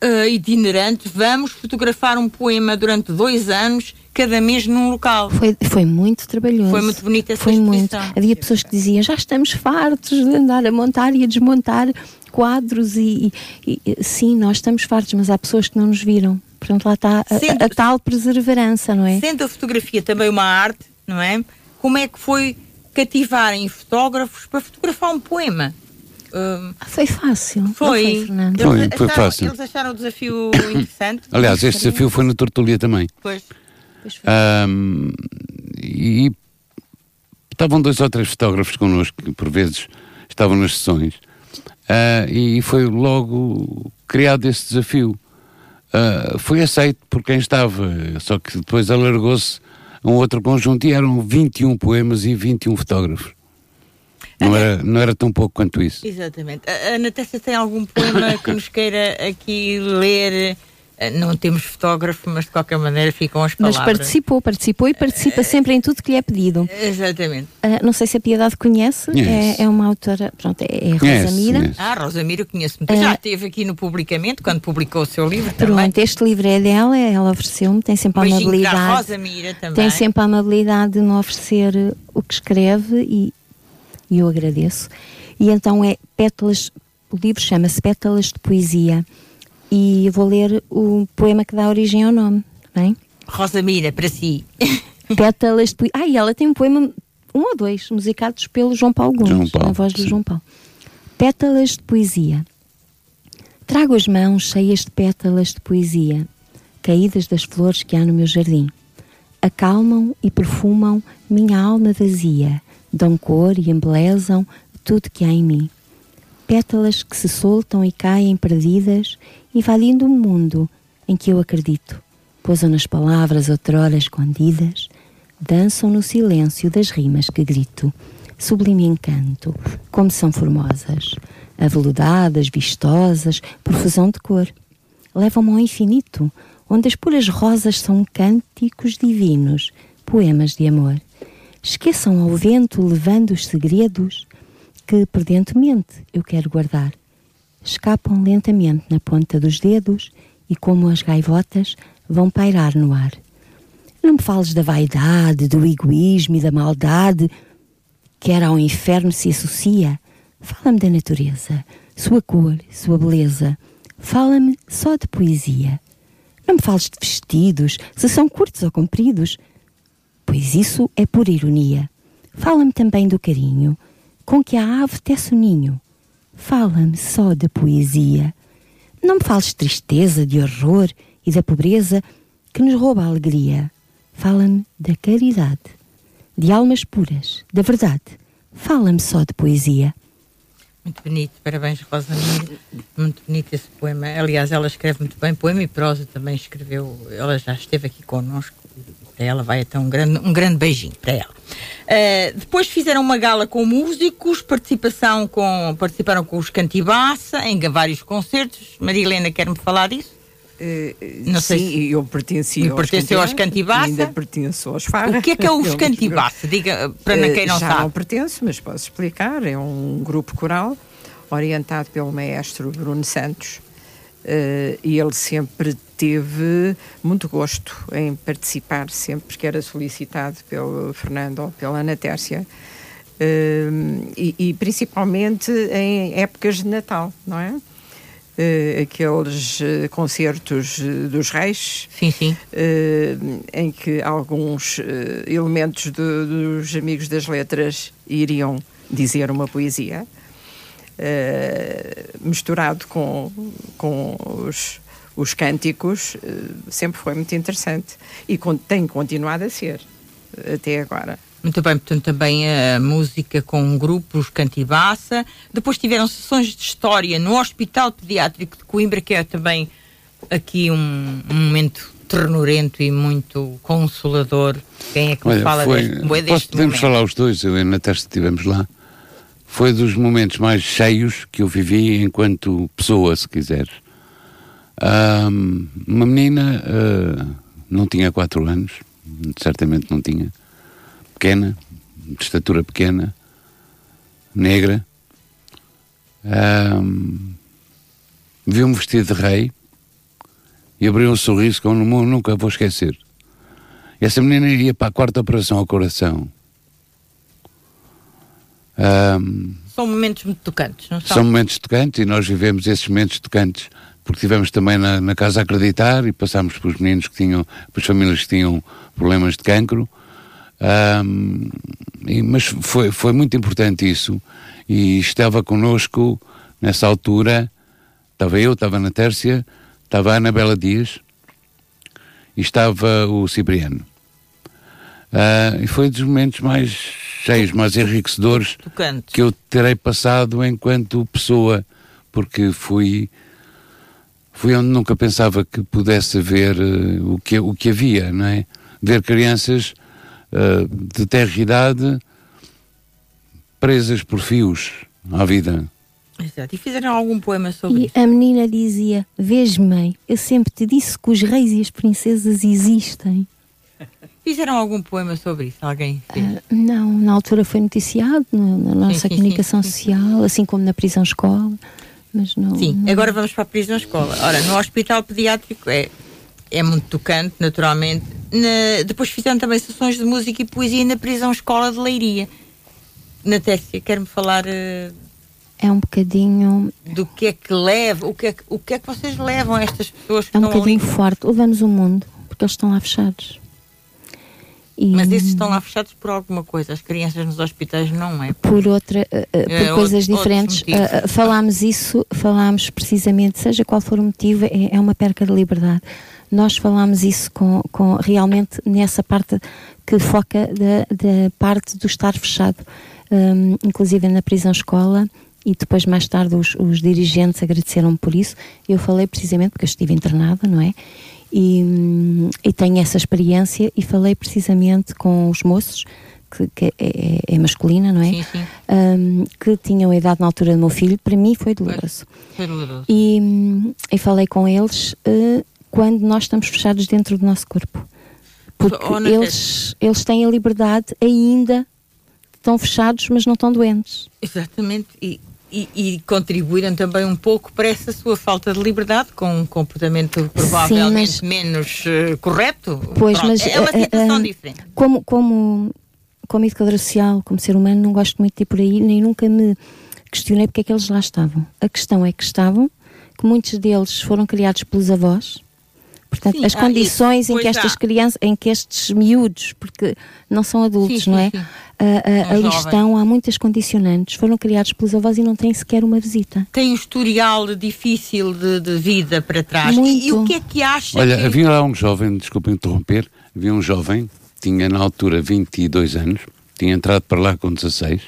S2: eh, itinerante. Vamos fotografar um poema durante dois anos, cada mês num local.
S3: Foi, foi muito trabalhoso.
S2: Foi muito bonita essa
S3: Foi muito.
S2: exposição.
S3: Havia pessoas que diziam, já estamos fartos de andar a montar e a desmontar quadros e, e- e- sim, nós estamos fartos, mas há pessoas que não nos viram. Portanto, lá está a,
S2: Sendo-
S3: a- a tal perseverança, não é?
S2: Sendo a fotografia também uma arte, não é? Como é que foi cativarem fotógrafos para fotografar um poema?
S3: Ah, Foi fácil. não
S2: foi.
S3: foi, Fernando?
S5: Foi,
S2: Eles
S5: foi
S2: acharam-
S5: fácil.
S2: Eles acharam o desafio interessante.
S5: Aliás, este desafio foi na Tortulia também.
S2: Pois.
S3: Pois foi.
S5: Ahm, e estavam dois ou três fotógrafos connosco, que por vezes estavam nas sessões, Ah, e foi logo criado esse desafio. Ah, foi aceito por quem estava, só que depois alargou-se a um outro conjunto e eram 21 poemas e 21 fotógrafos. Não era, não era tão pouco quanto isso.
S2: Exatamente. A Ana Tessa tem algum poema que nos queira aqui ler? Eh, Não temos fotógrafo, mas de qualquer maneira ficam as
S3: Mas
S2: palavras.
S3: participou, participou e participa sempre em tudo que lhe é pedido.
S2: Exatamente.
S3: Ah, não sei se a Piedade conhece,
S5: Conhece.
S3: é, é uma autora, pronto, é, é Rosa Mira.
S5: conhece.
S2: Ah, Rosa Mira, eu conheço muito. Já esteve aqui no Publicamente, quando publicou o seu livro também.
S3: Pronto, este livro é dela, ela ofereceu-me, tem sempre a amabilidade.
S2: Rosa Mira também.
S3: Tem sempre a amabilidade de me oferecer eh, o que escreve e, e eu agradeço. E então é Pétalas, o livro chama-se Pétalas de Poesia e eu vou ler o poema que dá origem ao nome, bem?
S2: Rosa Mira, para si.
S3: Pétalas de Poesia. Ah, e ela tem um poema, um ou dois, musicados pelo João Paulo Gomes,
S5: João Paulo,
S3: na voz do
S5: sim.
S3: João Paulo. Pétalas de Poesia. Trago as mãos cheias de pétalas de poesia, caídas das flores que há no meu jardim. Acalmam e perfumam minha alma vazia, dão cor e embelezam tudo que há em mim. Pétalas que se soltam e caem perdidas, invadindo um mundo em que eu acredito. Pousam nas palavras outrora escondidas, dançam no silêncio das rimas que grito. Sublime encanto, como são formosas, aveludadas, vistosas, profusão de cor. Levam-me ao infinito, onde as puras rosas são cânticos divinos, poemas de amor. Esqueçam ao vento levando os segredos que prudentemente eu quero guardar. Escapam lentamente na ponta dos dedos e, como as gaivotas, vão pairar no ar. Não me fales da vaidade, do egoísmo e da maldade, que era ao inferno se associa. Fala-me da natureza, sua cor, sua beleza. Fala-me só de poesia. Não me fales de vestidos, se são curtos ou compridos, pois isso é pura ironia. Fala-me também do carinho, com que a ave tece o ninho. Fala-me só de poesia. Não me fales de tristeza, de horror e da pobreza que nos rouba a alegria. Fala-me da caridade, de almas puras, da verdade. Fala-me só de poesia.
S2: Muito bonito, parabéns, Rosa. Muito bonito esse poema. Aliás, ela escreve muito bem, poema e prosa também escreveu. Ela já esteve aqui connosco. Para ela vai até um grande, um grande beijinho para ela. Uh, depois fizeram uma gala com músicos, participação com, participaram com os Cantibaça em vários concertos. Maria Helena, quer-me falar disso?
S4: Uh, não sim, sei eu pertencia
S2: aos, pertenceu aos Cantibaça.
S4: Ainda pertenço aos Farra.
S2: O que é que é os Cantibaça? Diga para uh, quem não
S4: já
S2: sabe.
S4: não pertenço, mas posso explicar. É um grupo coral orientado pelo maestro Bruno Santos. Uh, e ele sempre teve muito gosto em participar, sempre que era solicitado pelo Fernando ou pela Ana Tércia, uh, e, e, principalmente em épocas de Natal, não é? Uh, aqueles concertos dos reis,
S2: sim, sim.
S4: em que alguns elementos do, dos Amigos das Letras iriam dizer uma poesia. Uh, misturado com, com os, os cânticos, uh, sempre foi muito interessante e con tem continuado a ser até agora.
S2: Muito bem, portanto, também a música com um grupo, os Cantibaça. Depois tiveram sessões de história no Hospital Pediátrico de Coimbra, que é também aqui um, um momento ternurento e muito consolador. Quem é que Olha, me fala
S5: foi,
S2: deste,
S5: deste
S2: Podemos
S5: momento? falar os dois, eu e a Natasha estivemos lá foi dos momentos mais cheios que eu vivi enquanto pessoa, se quiseres. Um, uma menina uh, não tinha quatro anos, certamente não tinha, pequena, de estatura pequena, negra, um, viu-me vestido de rei e abriu um sorriso que eu nunca vou esquecer. Essa menina ia para a quarta operação ao coração
S2: um, são momentos muito tocantes, não são?
S5: São momentos tocantes e nós vivemos esses momentos tocantes porque estivemos também na, na, casa a acreditar e passámos pelos meninos que tinham, pelas famílias que tinham problemas de cancro. Um, e, mas foi, foi muito importante isso e estava connosco nessa altura, estava eu, estava na Tércia, estava a Anabela Dias e estava o Cipriano. Uh, e foi dos momentos mais cheios, mais enriquecedores
S2: Tocante.
S5: que eu terei passado enquanto pessoa, porque fui fui onde nunca pensava que pudesse haver uh, o, que, o que havia, não é? Ver crianças uh, de terra idade presas por fios à vida.
S2: Exato. E fizeram algum poema sobre
S3: e
S2: isso?
S3: a menina dizia: Vês, mãe, eu sempre te disse que os reis e as princesas existem.
S2: Fizeram algum poema sobre isso? Alguém? Uh,
S3: não, na altura foi noticiado na, na nossa sim, sim, comunicação sim, social, assim como na prisão-escola, mas não...
S2: Sim,
S3: não...
S2: agora vamos para a prisão-escola. Ora, no hospital pediátrico é, é muito tocante, naturalmente. Na, depois fizeram também sessões de música e poesia na prisão-escola de Leiria. Na Tessia, quer-me falar... Uh,
S3: é um bocadinho...
S2: Do que é que leva, o que é que, o que, é que vocês levam a estas pessoas que
S3: É um bocadinho
S2: ali?
S3: forte, levamos o mundo, porque eles estão lá fechados.
S2: E... Mas esses estão lá fechados por alguma coisa. As crianças nos hospitais não é.
S3: Por outra, uh, por é, coisas outro, diferentes. Uh, falámos isso, falámos precisamente, seja qual for o motivo, é, é uma perca de liberdade. nós falámos isso com, com realmente nessa parte que foca da, da parte do estar fechado, um, inclusive na prisão escola e depois mais tarde os, os dirigentes agradeceram por isso. Eu falei precisamente porque eu estive internada, não é? E, e tenho essa experiência e falei precisamente com os moços que, que é, é, é, masculina, não é?
S2: Sim, sim.
S3: Um, que tinham a idade na altura do meu filho, para mim foi doloroso.
S2: Foi doloroso.
S3: E, e falei com eles uh, quando nós estamos fechados dentro do nosso corpo. Porque
S2: Oh,
S3: eles, eles têm a liberdade ainda, estão fechados, mas não estão doentes.
S2: Exatamente. E, e, e contribuíram também um pouco para essa sua falta de liberdade com um comportamento provavelmente
S3: mas-
S2: menos eh, correto.
S3: Pois,
S2: Pronto,
S3: mas
S2: é uma
S3: eh, eh,
S2: situação
S3: eh,
S2: diferente.
S3: Como, como, como educadora social, como ser humano, não gosto muito de ir por aí, nem nunca me questionei porque é que eles lá estavam. A questão é que estavam, que muitos deles foram criados pelos avós. Portanto,
S2: Sim,
S3: as
S2: há
S3: condições
S2: isso.
S3: em que estas
S2: há.
S3: crianças, em que estes miúdos, porque não são adultos,
S2: Sim,
S3: não é?
S2: sim.
S3: Ah, ah, ali
S2: jovens.
S3: estão, há muitas condicionantes, foram criados pelos avós e não têm sequer uma visita.
S2: Tem um historial difícil de, de vida para trás. E, e o que é que acha
S5: Olha,
S2: que...
S5: havia lá um jovem, desculpa interromper, havia um jovem, tinha na altura 22 anos, tinha entrado para lá com 16,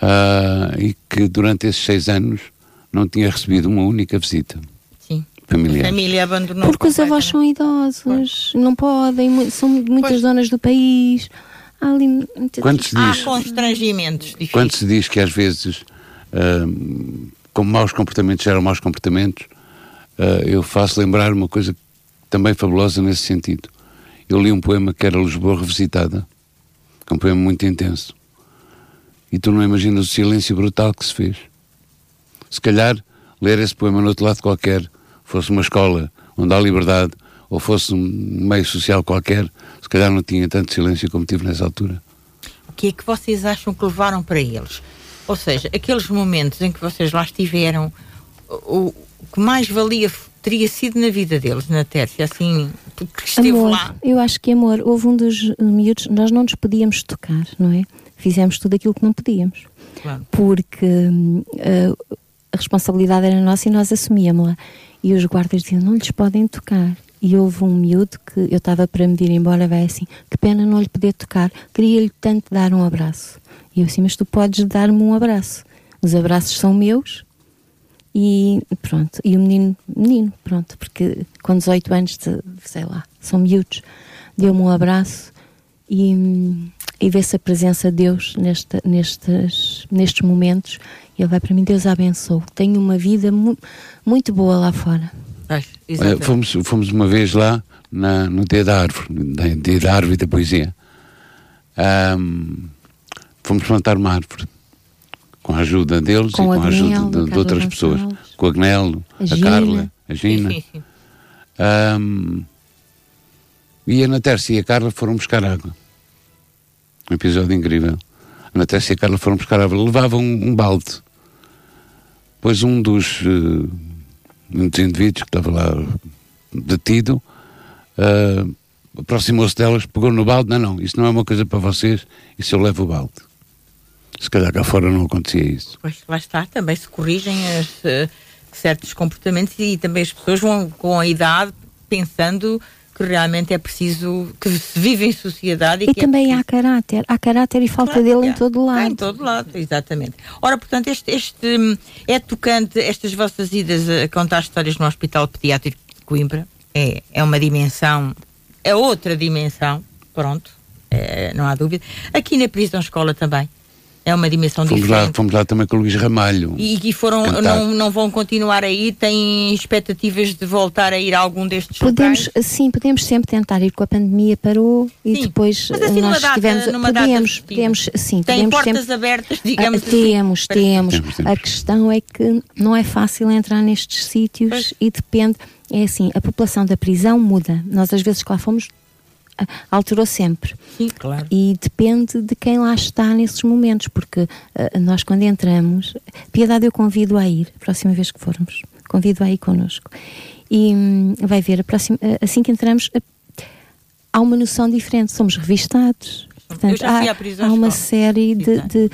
S5: ah, e que durante esses seis anos não tinha recebido uma única visita
S2: Família abandonou
S3: Porque os avós são idosos, não podem, são muitas
S2: Pois.
S3: zonas do país. Há ali
S5: Quando se
S2: Há
S5: diz,
S2: constrangimentos difíceis.
S5: quando se diz que às vezes, ah, como maus comportamentos geram maus comportamentos, ah, eu faço lembrar uma coisa também fabulosa nesse sentido. Eu li um poema que era Lisboa Revisitada, que é um poema muito intenso. E tu não imaginas o silêncio brutal que se fez. Se calhar, ler esse poema no outro lado qualquer, fosse uma escola onde há liberdade, ou fosse um meio social qualquer, se calhar não tinha tanto silêncio como tive nessa altura.
S2: O que é que vocês acham que levaram para eles? Ou seja, aqueles momentos em que vocês lá estiveram, o, o que mais valia teria sido na vida deles, na Tércia, assim, porque esteve
S3: amor,
S2: lá.
S3: eu acho que amor. Houve um dos miúdos, nós não nos podíamos tocar, não é? Fizemos tudo aquilo que não podíamos.
S2: Claro.
S3: Porque uh, a responsabilidade era nossa e nós assumíamos-la. E os guardas diziam: não lhes podem tocar. E houve um miúdo que eu estava para me ir embora, vai assim: que pena não lhe poder tocar. Queria-lhe tanto dar um abraço. E eu assim: mas tu podes dar-me um abraço. Os abraços são meus e pronto, e o menino, menino, pronto, porque com 18 anos, de, sei lá, são miúdos, deu-me um abraço e, e vê-se a presença de Deus nesta, nestes, nestes momentos. E ele vai para mim, Deus a abençoe. Tenho uma vida mu muito boa lá fora.
S5: Olha,
S2: exatamente.
S5: fomos, fomos uma vez lá na, no Dia da Árvore, no Dia da Árvore e da Poesia. Ahm, fomos plantar uma árvore com a ajuda deles
S3: Com
S5: e com a
S3: Agnello,
S5: ajuda de, de outras pessoas. Com o Agnello,
S3: A
S5: a. Carla, a Gina. Ahm, e a Natércia e a Carla foram buscar água. Um episódio incrível. A Natércia e a Carla foram buscar água. Levavam um, um balde. Pois um dos, eh, um dos indivíduos que estava lá detido eh, aproximou-se delas, pegou no balde. Não, não, isso não é uma coisa para vocês, isso eu levo o balde. Se calhar cá fora não acontecia isso.
S2: Pois, lá está, também se corrigem as, eh, certos comportamentos e também as pessoas vão com a idade pensando que realmente é preciso que se vive em sociedade e,
S3: E
S2: é
S3: também
S2: preciso-
S3: há caráter, há caráter e falta
S2: Claro,
S3: dele
S2: é.
S3: em todo lado.
S2: Em todo lado, exatamente. Ora, portanto, este, este, hum, é tocante, estas vossas idas a contar histórias no Hospital Pediátrico de Coimbra. É, é uma dimensão, é outra dimensão, pronto, é, não há dúvida. Aqui na prisão escola também. É uma dimensão
S5: Fomos lá,
S2: diferente.
S5: fomos lá também com o Luís Ramalho.
S2: E, e foram,
S5: Cantar.
S2: não, não vão continuar a ir? Têm expectativas de voltar a ir a algum destes
S3: Podemos,
S2: locais?
S3: sim, podemos sempre tentar ir com a pandemia parou e
S2: Sim,
S3: depois
S2: mas assim
S3: eh,
S2: numa
S3: nós
S2: data-
S3: tivemos
S2: numa data
S3: podemos,
S2: festiva.
S3: podemos, sim,
S2: Têm
S3: podemos
S2: portas
S3: sempre
S2: abertas, digamos
S3: Ah,
S2: assim?
S3: temos, temos.
S5: Temos.
S3: A questão é que não é fácil entrar nestes sítios
S2: Pois.
S3: e depende. É assim, a população da prisão muda. Nós às vezes que lá fomos alterou sempre.
S2: Sim, claro.
S3: E depende de quem lá está nesses momentos, porque ah, nós quando entramos, Piedade eu convido a ir, a próxima vez que formos, convido a ir connosco. E hum, vai ver, a próxima, ah, assim que entramos, ah, há uma noção diferente, somos revistados. Portanto,
S2: já fui
S3: há,
S2: à prisão
S3: há uma série de.
S2: Exato.
S3: de,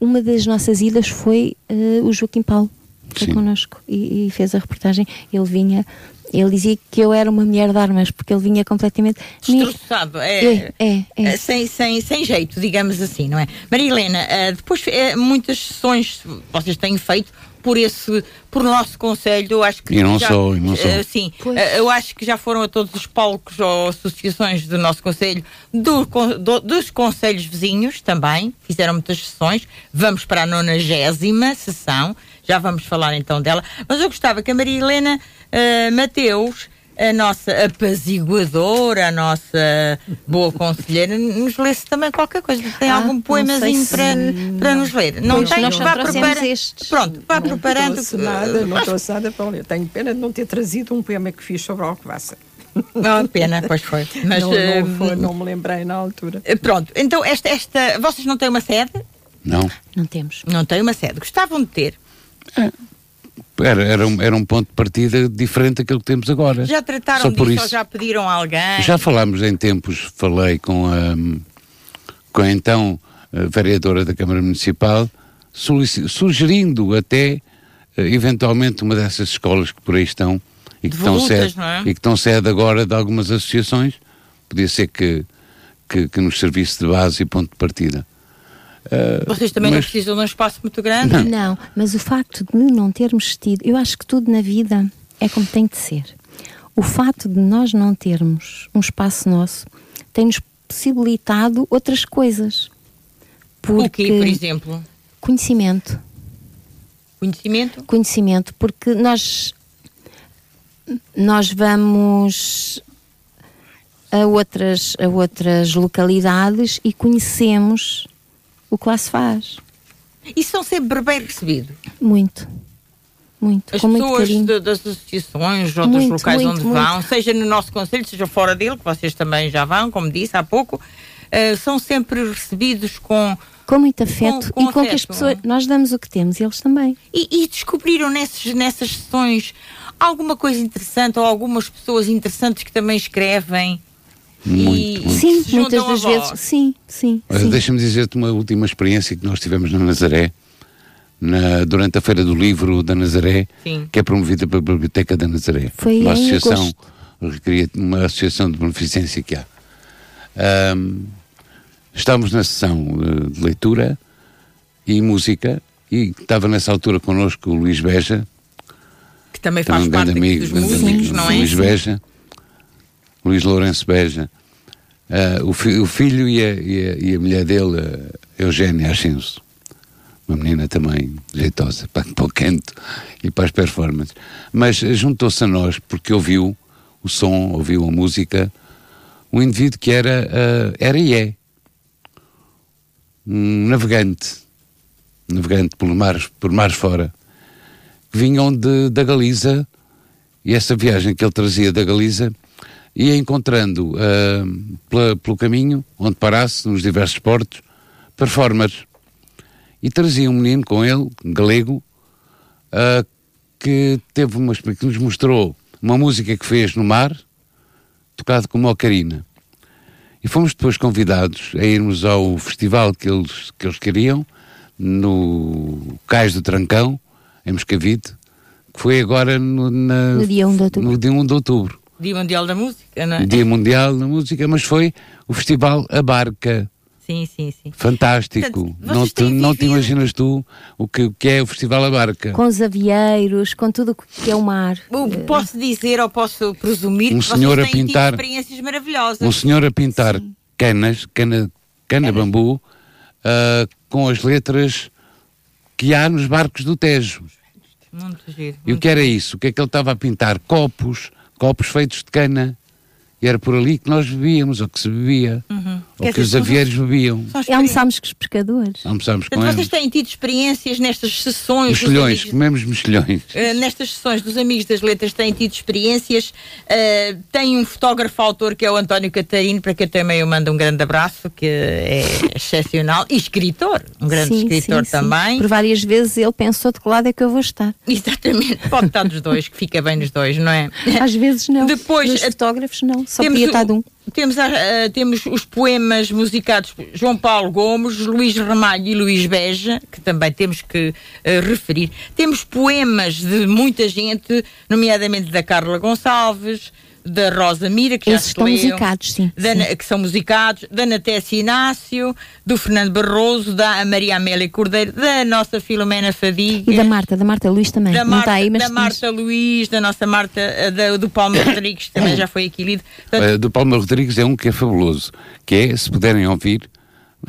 S3: uma das nossas idas foi o Joaquim Paulo, foi
S5: Sim.
S3: connosco e, e fez a reportagem. Ele vinha ele dizia que eu era uma mulher de armas, porque ele vinha completamente.
S2: Destroçado, é,
S3: É, é, é.
S2: eh, Sem, sem, sem jeito, digamos assim, não é? Maria Helena, eh, depois eh, muitas sessões vocês têm feito por esse, por nosso conselho, eu acho que
S5: E não
S2: já,
S5: e não
S2: eh, sim,
S3: Pois.
S2: eu acho que já foram a todos os palcos ou associações do nosso conselho, do, do- dos conselhos vizinhos também, fizeram muitas sessões, vamos para a nonagésima sessão, já vamos falar então dela, mas eu gostava que a Maria Helena eh, Mateus a nossa apaziguadora, a nossa boa conselheira, nos lesse também qualquer coisa. Tem
S3: Ah,
S2: algum
S3: não
S2: poemazinho para, para nos ler? Não
S3: Pois,
S2: tem?
S3: nós
S2: Vá preparando.
S3: estes.
S2: Pronto, vá preparando.
S4: trouxe
S2: que-
S4: nada, não
S2: Mas-
S4: trouxe nada para ler. Tenho pena de não ter trazido um poema que fiz sobre a Alcobaça.
S2: Não, é pena, pois foi. Mas,
S4: não,
S2: eh,
S4: não, foi, não me lembrei na altura.
S2: eh, Pronto, então esta, esta. Vocês não têm uma sede?
S5: Não?
S3: Não temos.
S2: Não têm uma sede. Gostavam de ter.
S5: Era, era, um, era um ponto de partida diferente daquilo que temos agora.
S2: Já trataram
S5: Só por
S2: disso
S5: isso.
S2: ou já pediram a alguém?
S5: Já falámos em tempos, falei com a, com a então a vereadora da Câmara Municipal, sugerindo até, eh, eventualmente, uma dessas escolas que por aí estão e que, estão sede,
S2: é?
S5: e que estão sede agora de algumas associações, podia ser que, que, que nos servisse de base e ponto de partida.
S2: Vocês também não
S5: mas-
S2: precisam de um espaço muito grande?
S3: Não, mas o facto de não termos tido, eu acho que tudo na vida é como tem de ser. O facto de nós não termos um espaço nosso tem-nos possibilitado outras coisas. Porque
S2: O quê, por exemplo?
S3: conhecimento,
S2: Conhecimento?
S3: conhecimento, porque nós nós vamos a outras a outras localidades e conhecemos o que lá se faz.
S2: E são sempre bem recebidos.
S3: Muito. Muito.
S2: As pessoas de- das associações ou dos
S3: Muito,
S2: locais
S3: muito,
S2: onde
S3: muito.
S2: vão, seja no nosso conselho, seja fora dele, que vocês também já vão, como disse há pouco, eh, são sempre recebidos com.
S3: com muito afeto
S2: Com- com
S3: e com que as pessoas nós damos o que temos e eles também
S2: E, e descobriram nessas, nessas sessões alguma coisa interessante ou algumas pessoas interessantes que também escrevem.
S5: Muito, muito.
S3: sim muitas das vezes sim sim, sim.
S5: Deixa-me dizer-te uma última experiência que nós tivemos na Nazaré, na- durante a Feira do Livro da Nazaré,
S2: Sim.
S5: que é promovida pela Biblioteca da Nazaré.
S3: Foi
S5: uma
S3: em
S5: associação, uma associação de beneficência que há. Ahm, estávamos na sessão eh, de leitura e música, e estava nessa altura connosco o Luís Beja,
S2: Que também faz
S5: um
S2: parte
S5: amigo,
S2: dos músicos, não é?
S5: Luís Beja, Luís Lourenço Beja, Ah, o, fi- o filho e a, e a- e a mulher dele, a Eugénia Ascenso, uma menina também jeitosa para, para o canto e para as performances. Mas juntou-se a nós porque ouviu o som, ouviu a música, um indivíduo que era, ah, era e é um navegante, navegante por mares, por mares fora, que vinham de, da Galiza e essa viagem que ele trazia da Galiza ia encontrando ah, pela- pelo caminho, onde parasse, nos diversos portos, performers. E trazia um menino com ele, um galego, ah, que teve uma que nos mostrou uma música que fez no mar, tocado com uma ocarina. E fomos depois convidados a irmos ao festival que eles, que eles queriam, no Cais do Trancão, em Moscavide, que foi agora no, na-
S3: No dia 1 de outubro.
S5: Dia 1 de outubro.
S2: Dia Mundial da Música, não é?
S5: Dia Mundial da Música, mas foi o festival A Barca.
S2: Sim, sim, sim.
S5: Fantástico.
S2: Portanto,
S5: não, te, não te imaginas tu o que, o que é o Festival A Barca.
S3: com os avieiros com tudo o que é o mar
S2: Posso dizer ou posso presumir
S5: Um
S2: que
S5: senhor
S2: vocês
S5: a
S2: têm
S5: pintar-
S2: tido experiências maravilhosas.
S5: Um senhor a pintar canas, cana, cana bambu, ah, com as letras que há nos barcos do Tejo.
S2: Muito giro.
S5: E o que era isso? O que é que ele estava a pintar? Copos, copos feitos de cana. E era por ali que nós bebíamos, ou que se bebia,
S2: Uhum. Quer
S5: que os
S2: dizer, são-
S5: avieiros bebiam.
S3: E almoçámos com os pescadores
S5: Almoçámos com
S2: Portanto, vocês
S5: eles.
S2: têm tido experiências nestas sessões. dos
S5: Mexilhões,
S2: amigos-
S5: comemos mexilhões.
S2: eh, nestas sessões dos Amigos das Letras têm tido experiências. eh, tem um fotógrafo autor que é o António Catarino, para quem também eu mando um grande abraço, que é excepcional. E escritor, um grande
S3: Sim,
S2: escritor
S3: sim, sim.
S2: também.
S3: por várias vezes ele pensou de que lado é que eu vou estar
S2: Exatamente, pode estar dos dois, que fica bem nos dois, não é?
S3: às vezes não
S2: Depois,
S3: dos
S2: a-
S3: fotógrafos não só podia estar de um
S2: temos, a- a- temos os poemas musicados por João Paulo Gomes, Luís Ramalho e Luís Beja, que também temos que eh, referir. Temos poemas de muita gente, nomeadamente da Carla Gonçalves, da Rosa Mira, que já
S3: Esses
S2: se
S3: estão
S2: leu,
S3: musicados, sim,
S2: da
S3: sim.
S2: Que são musicados, da Natécia Inácio, do Fernando Barroso, da Maria Amélia Cordeiro, da nossa Filomena Fadiga.
S3: E da Marta, da Marta Luís também.
S2: Da
S3: não
S2: Marta,
S3: está aí, mas
S2: da Marta Luís, da nossa Marta, eh, da- do Palma Rodrigues, que também já foi aqui lido. Portanto,
S5: Eh, do Palma Rodrigues é um que é fabuloso, que é, se puderem ouvir,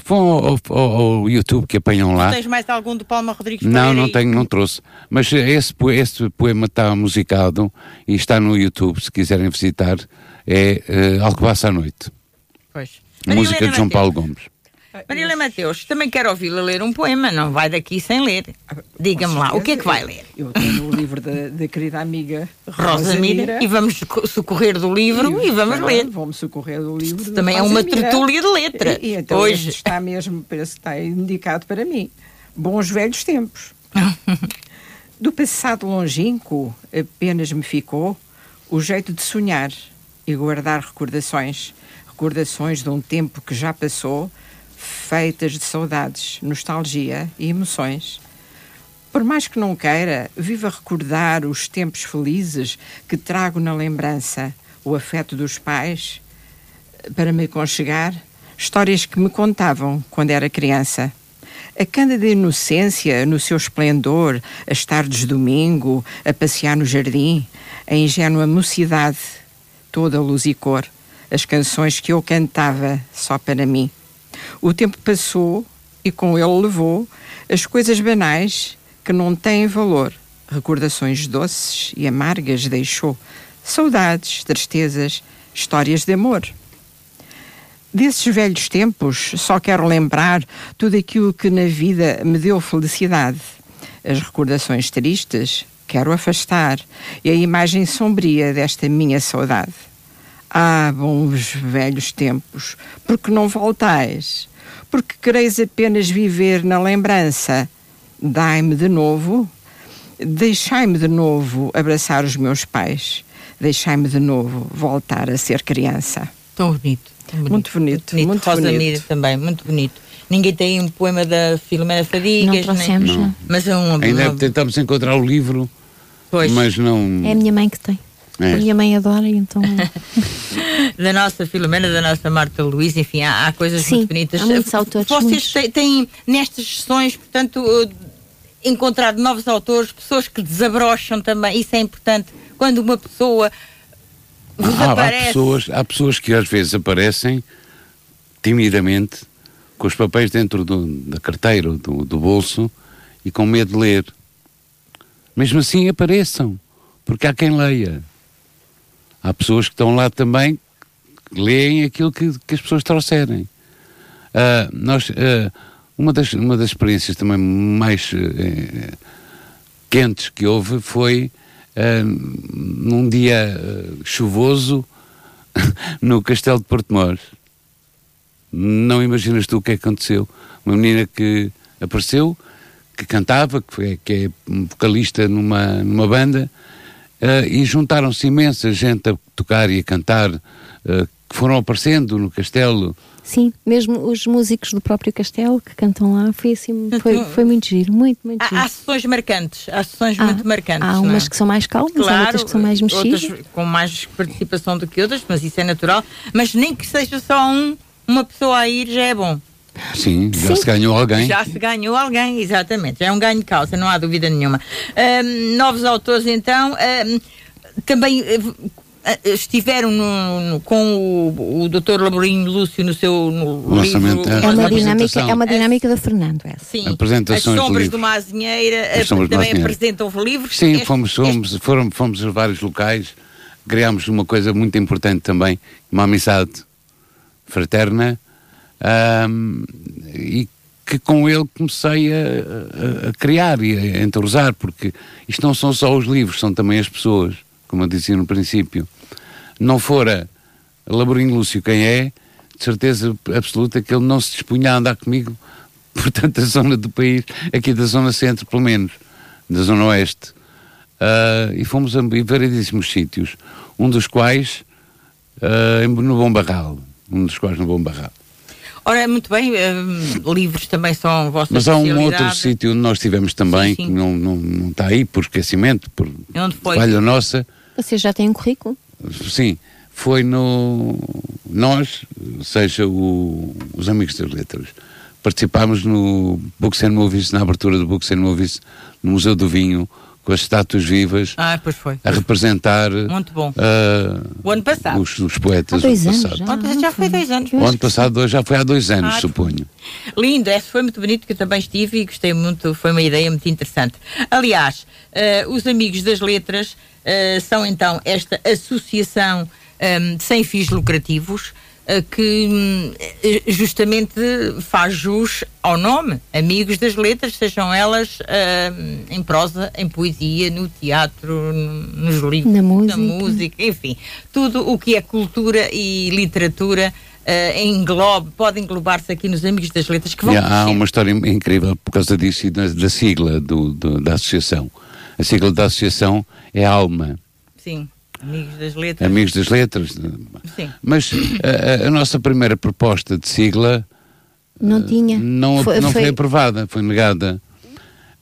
S5: vão ao, ao- ao YouTube que apanham lá.
S2: Tens mais algum do Palma Rodrigues?
S5: Não,
S2: Pereira
S5: não tenho, não trouxe. Mas eh, esse, esse poema está musicado e está no YouTube, se quiserem visitar. É uh, Alcobaça à Noite.
S2: Pois.
S5: Música de João. Paulo Gomes.
S2: Maria Helena Mateus, também quero ouvi-la ler um poema, não vai daqui sem ler. Diga-me lá, o que é que vai ler?
S4: Eu tenho o livro da, da querida amiga
S2: Rosa Mira, e vamos co- socorrer do livro e vamos
S4: Pronto,
S2: ler.
S4: Vamos socorrer do livro. da
S2: Também é
S4: Rosa
S2: uma
S4: Mira.
S2: tertúlia de letra.
S4: E, e então
S2: Hoje.
S4: está mesmo, parece que está indicado para mim. Bons velhos tempos. Do passado longínquo apenas me ficou o jeito de sonhar e guardar recordações. Recordações de um tempo que já passou, feitas de saudades, nostalgia e emoções. Por mais que não queira, viva recordar os tempos felizes que trago na lembrança, o afeto dos pais, para me aconchegar, histórias que me contavam quando era criança. A cândida inocência, no seu esplendor, as tardes de domingo, a passear no jardim, a ingênua mocidade, toda luz e cor, as canções que eu cantava só para mim. O tempo passou e com ele levou as coisas banais que não têm valor. Recordações doces e amargas deixou, saudades, tristezas, histórias de amor. Desses velhos tempos, só quero lembrar tudo aquilo que na vida me deu felicidade. As recordações tristes quero afastar e a imagem sombria desta minha saudade. Ah, bons velhos tempos, porque não voltais? Porque quereis apenas viver na lembrança? Dai-me de novo, deixai-me de novo abraçar os meus pais, deixai-me de novo voltar a ser criança.
S2: Tão bonito. tão
S4: Muito bonito, muito
S2: Rosa
S4: bonito.
S2: Mira também, muito bonito. Ninguém tem um poema da Filomena Fadigas.
S3: Não trouxemos,
S2: nem...
S3: não.
S2: Mas é um.
S5: Ainda
S2: uma-
S5: tentamos encontrar o livro,
S2: pois,
S5: mas não.
S3: É a minha mãe que tem.
S5: É.
S3: A minha mãe adora, então.
S2: da nossa Filomena, da nossa Marta Luís, enfim, há, há coisas
S3: Sim,
S2: muito bonitas.
S3: há muitos autores,
S2: Vocês
S3: muitos.
S2: têm, nestas sessões, portanto, uh, encontrado novos autores, pessoas que desabrocham também, isso é importante. Quando uma pessoa vos
S5: Há, há
S2: aparece.
S5: pessoas, há pessoas que às vezes aparecem timidamente com os papéis dentro do- da carteira do, do bolso e com medo de ler. Mesmo assim apareçam, porque há quem leia. Há pessoas que estão lá também que leem aquilo que, que as pessoas trouxerem. Ah, nós, ah, uma, das, uma das experiências também mais eh, quentes que houve foi ah, num dia chuvoso no Castelo de Porto Mós. Não imaginas tu o que aconteceu. Uma menina que apareceu, que cantava, que, foi, que é vocalista numa, numa banda, ah, e juntaram-se imensa gente a tocar e a cantar, ah, que foram aparecendo no castelo.
S3: Sim, mesmo os músicos do próprio castelo que cantam lá, foi assim, foi, foi muito giro, muito, muito giro.
S2: Há, há sessões marcantes, há sessões
S3: Há-
S2: muito marcantes.
S3: Há
S2: não é?
S3: umas que são mais calmas, há outras que são mais mexidas.
S2: outras com mais participação do que outras, mas isso é natural. Mas nem que seja só um, uma pessoa a ir já é bom.
S5: Sim, já
S3: Sim.
S5: se ganhou alguém.
S2: Já se ganhou alguém, exatamente. Já é um ganho de causa, não há dúvida nenhuma. Ahm, novos autores, então, ahm, também eh, estiveram no- no- com o, o Dr. Laborinho Lúcio no seu no
S5: O lançamento,
S2: livro.
S5: é.
S3: É uma dinâmica, é uma dinâmica da Fernando essa.
S2: Sim,
S5: Apresentações
S2: as
S5: de
S2: sombras
S5: livros.
S2: de uma azinheira eh,
S5: As Sombras de uma
S2: também apresentam livros.
S5: Sim,
S2: Este-
S5: fomos, fomos, foram, fomos a vários locais, criámos uma coisa muito importante também, uma amizade fraterna, ahm, e que com ele comecei a, a- criar e a entrosar, porque isto não são só os livros, são também as pessoas, como eu dizia no princípio. Não fora Laborinho Lúcio quem é, de certeza absoluta que ele não se dispunha a andar comigo por tanta zona do país, aqui da zona centro, pelo menos, da zona oeste. Ah, e fomos a variedíssimos sítios, um dos quais uh, no Bom Barral, um dos quais no Bom Barral.
S2: Ora, muito bem, uh, livros também são vossas
S5: Mas há um outro sítio onde nós estivemos também, sim, sim. que não, não, não está aí por esquecimento, por
S2: onde foi?
S5: falha nossa.
S3: Você já tem um currículo?
S5: Sim, foi no. Nós, seja o, os Amigos das Letras, participámos no Books and Movies, na abertura do Books and Movies, no Museu do Vinho, com as estátuas vivas
S2: ah, pois foi.
S5: a representar
S2: Muito bom.
S5: Uh,
S2: o ano passado.
S5: Os, os poetas.
S3: Há dois anos,
S5: passado.
S3: já.
S2: O ano passado já foi dois anos.
S5: O ano passado já foi há dois anos, ah, suponho.
S2: Lindo, esse foi muito bonito, que eu também estive e gostei muito, foi uma ideia muito interessante. Aliás, uh, os Amigos das Letras uh, são então esta associação um, sem fins lucrativos que hum, justamente faz jus ao nome, amigos das letras, sejam elas uh, em prosa, em poesia, no teatro, nos livros,
S3: na música.
S2: na música, enfim, tudo o que é cultura e literatura uh, englobe, pode englobar-se aqui nos Amigos das Letras que vão
S5: yeah, Há uma história incrível por causa disso e da, da sigla do, do, da associação. A sigla da associação é ALMA.
S2: Sim. Amigos das Letras.
S5: Amigos das Letras.
S2: Sim.
S5: Mas a, a nossa primeira proposta de sigla
S3: não eh, tinha.
S5: Não foi, não foi... foi aprovada, foi negada.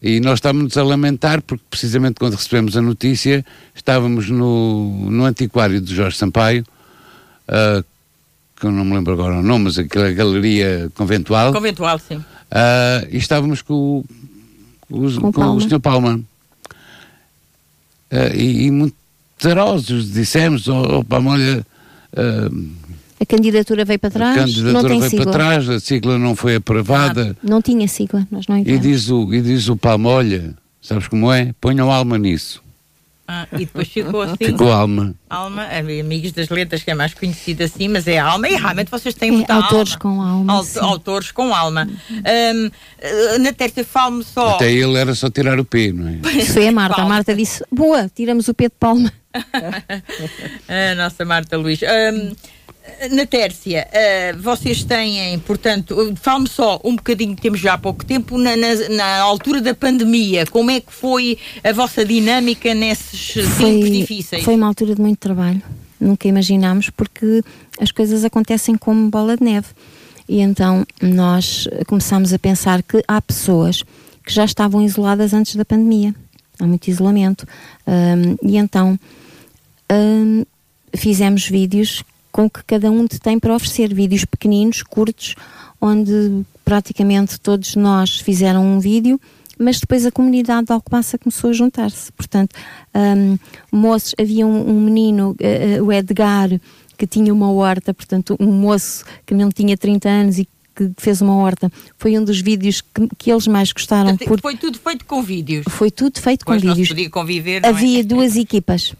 S5: E nós estávamos a lamentar porque precisamente quando recebemos a notícia estávamos no, no antiquário de Jorge Sampaio, uh, que eu não me lembro agora o nome, mas aquela galeria conventual.
S2: Conventual, sim. Uh,
S5: e estávamos com, o, com, com o Sr. Palma. Uh, e, e, muito terosos, dissemos, opa, olha... Uh,
S3: a candidatura veio para trás,
S5: a candidatura
S3: não tem
S5: veio
S3: sigla.
S5: para trás, a sigla não foi aprovada.
S3: Ah, não tinha sigla, nós não
S5: e diz o E diz o Palma, olha, sabes como é? Ponham alma nisso.
S2: Ah, e depois ficou assim.
S5: Ficou Alma.
S2: Alma, Amigos das Letras, que é mais conhecido assim, mas é Alma, e realmente vocês têm
S3: é,
S2: muita
S3: autores
S2: alma.
S3: com alma.
S2: Aut autores com alma. Um, eh, na terça, fale-me só.
S5: Até ele era só tirar o P, não é?
S3: Isso foi a Marta. A Marta disse: boa, tiramos o P de palma.
S2: a nossa Marta Luís. Um, na Tércia, uh, vocês têm, portanto, fale-me só um bocadinho, temos já há pouco tempo, na, na, na, altura da pandemia, como é que foi a vossa dinâmica nesses foi, tempos difíceis?
S3: Foi uma altura de muito trabalho, nunca imaginámos, porque as coisas acontecem como bola de neve. E então nós começámos a pensar que há pessoas que já estavam isoladas antes da pandemia, há muito isolamento. Um, e então um, fizemos vídeos com o que cada um tem para oferecer, vídeos pequeninos, curtos, onde praticamente todos nós fizeram um vídeo, mas depois a comunidade de Alcobaça começou a juntar-se. Portanto, um, moços, havia um, um menino, uh, o Edgar, que tinha uma horta, portanto, um moço que não tinha 30 anos e que fez uma horta, foi um dos vídeos que, que eles mais gostaram.
S2: Portanto, Foi tudo feito com vídeos?
S3: Foi tudo feito
S2: pois
S3: com vídeos.
S2: podia conviver,
S3: Havia
S2: é?
S3: duas equipas.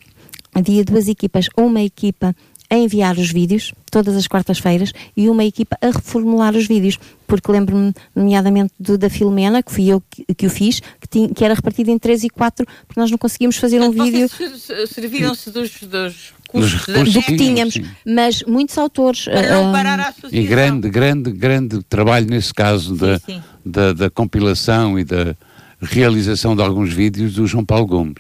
S3: Havia duas equipas. Uma equipa a enviar os vídeos, todas as quartas-feiras, e uma equipa a reformular os vídeos, porque lembro-me, nomeadamente, do, da Filomena, que fui eu que, que o fiz, que, tinha, que, era repartido em 3 e 4, porque nós não conseguíamos fazer
S2: Portanto,
S3: um vídeo.
S2: Serviram-se dos, dos
S3: custos do que tínhamos, sim. mas muitos autores.
S2: Associação.
S5: E grande, grande, grande trabalho nesse caso
S2: sim,
S5: da,
S2: sim.
S5: Da, da compilação e da realização de alguns vídeos do João Paulo Gomes.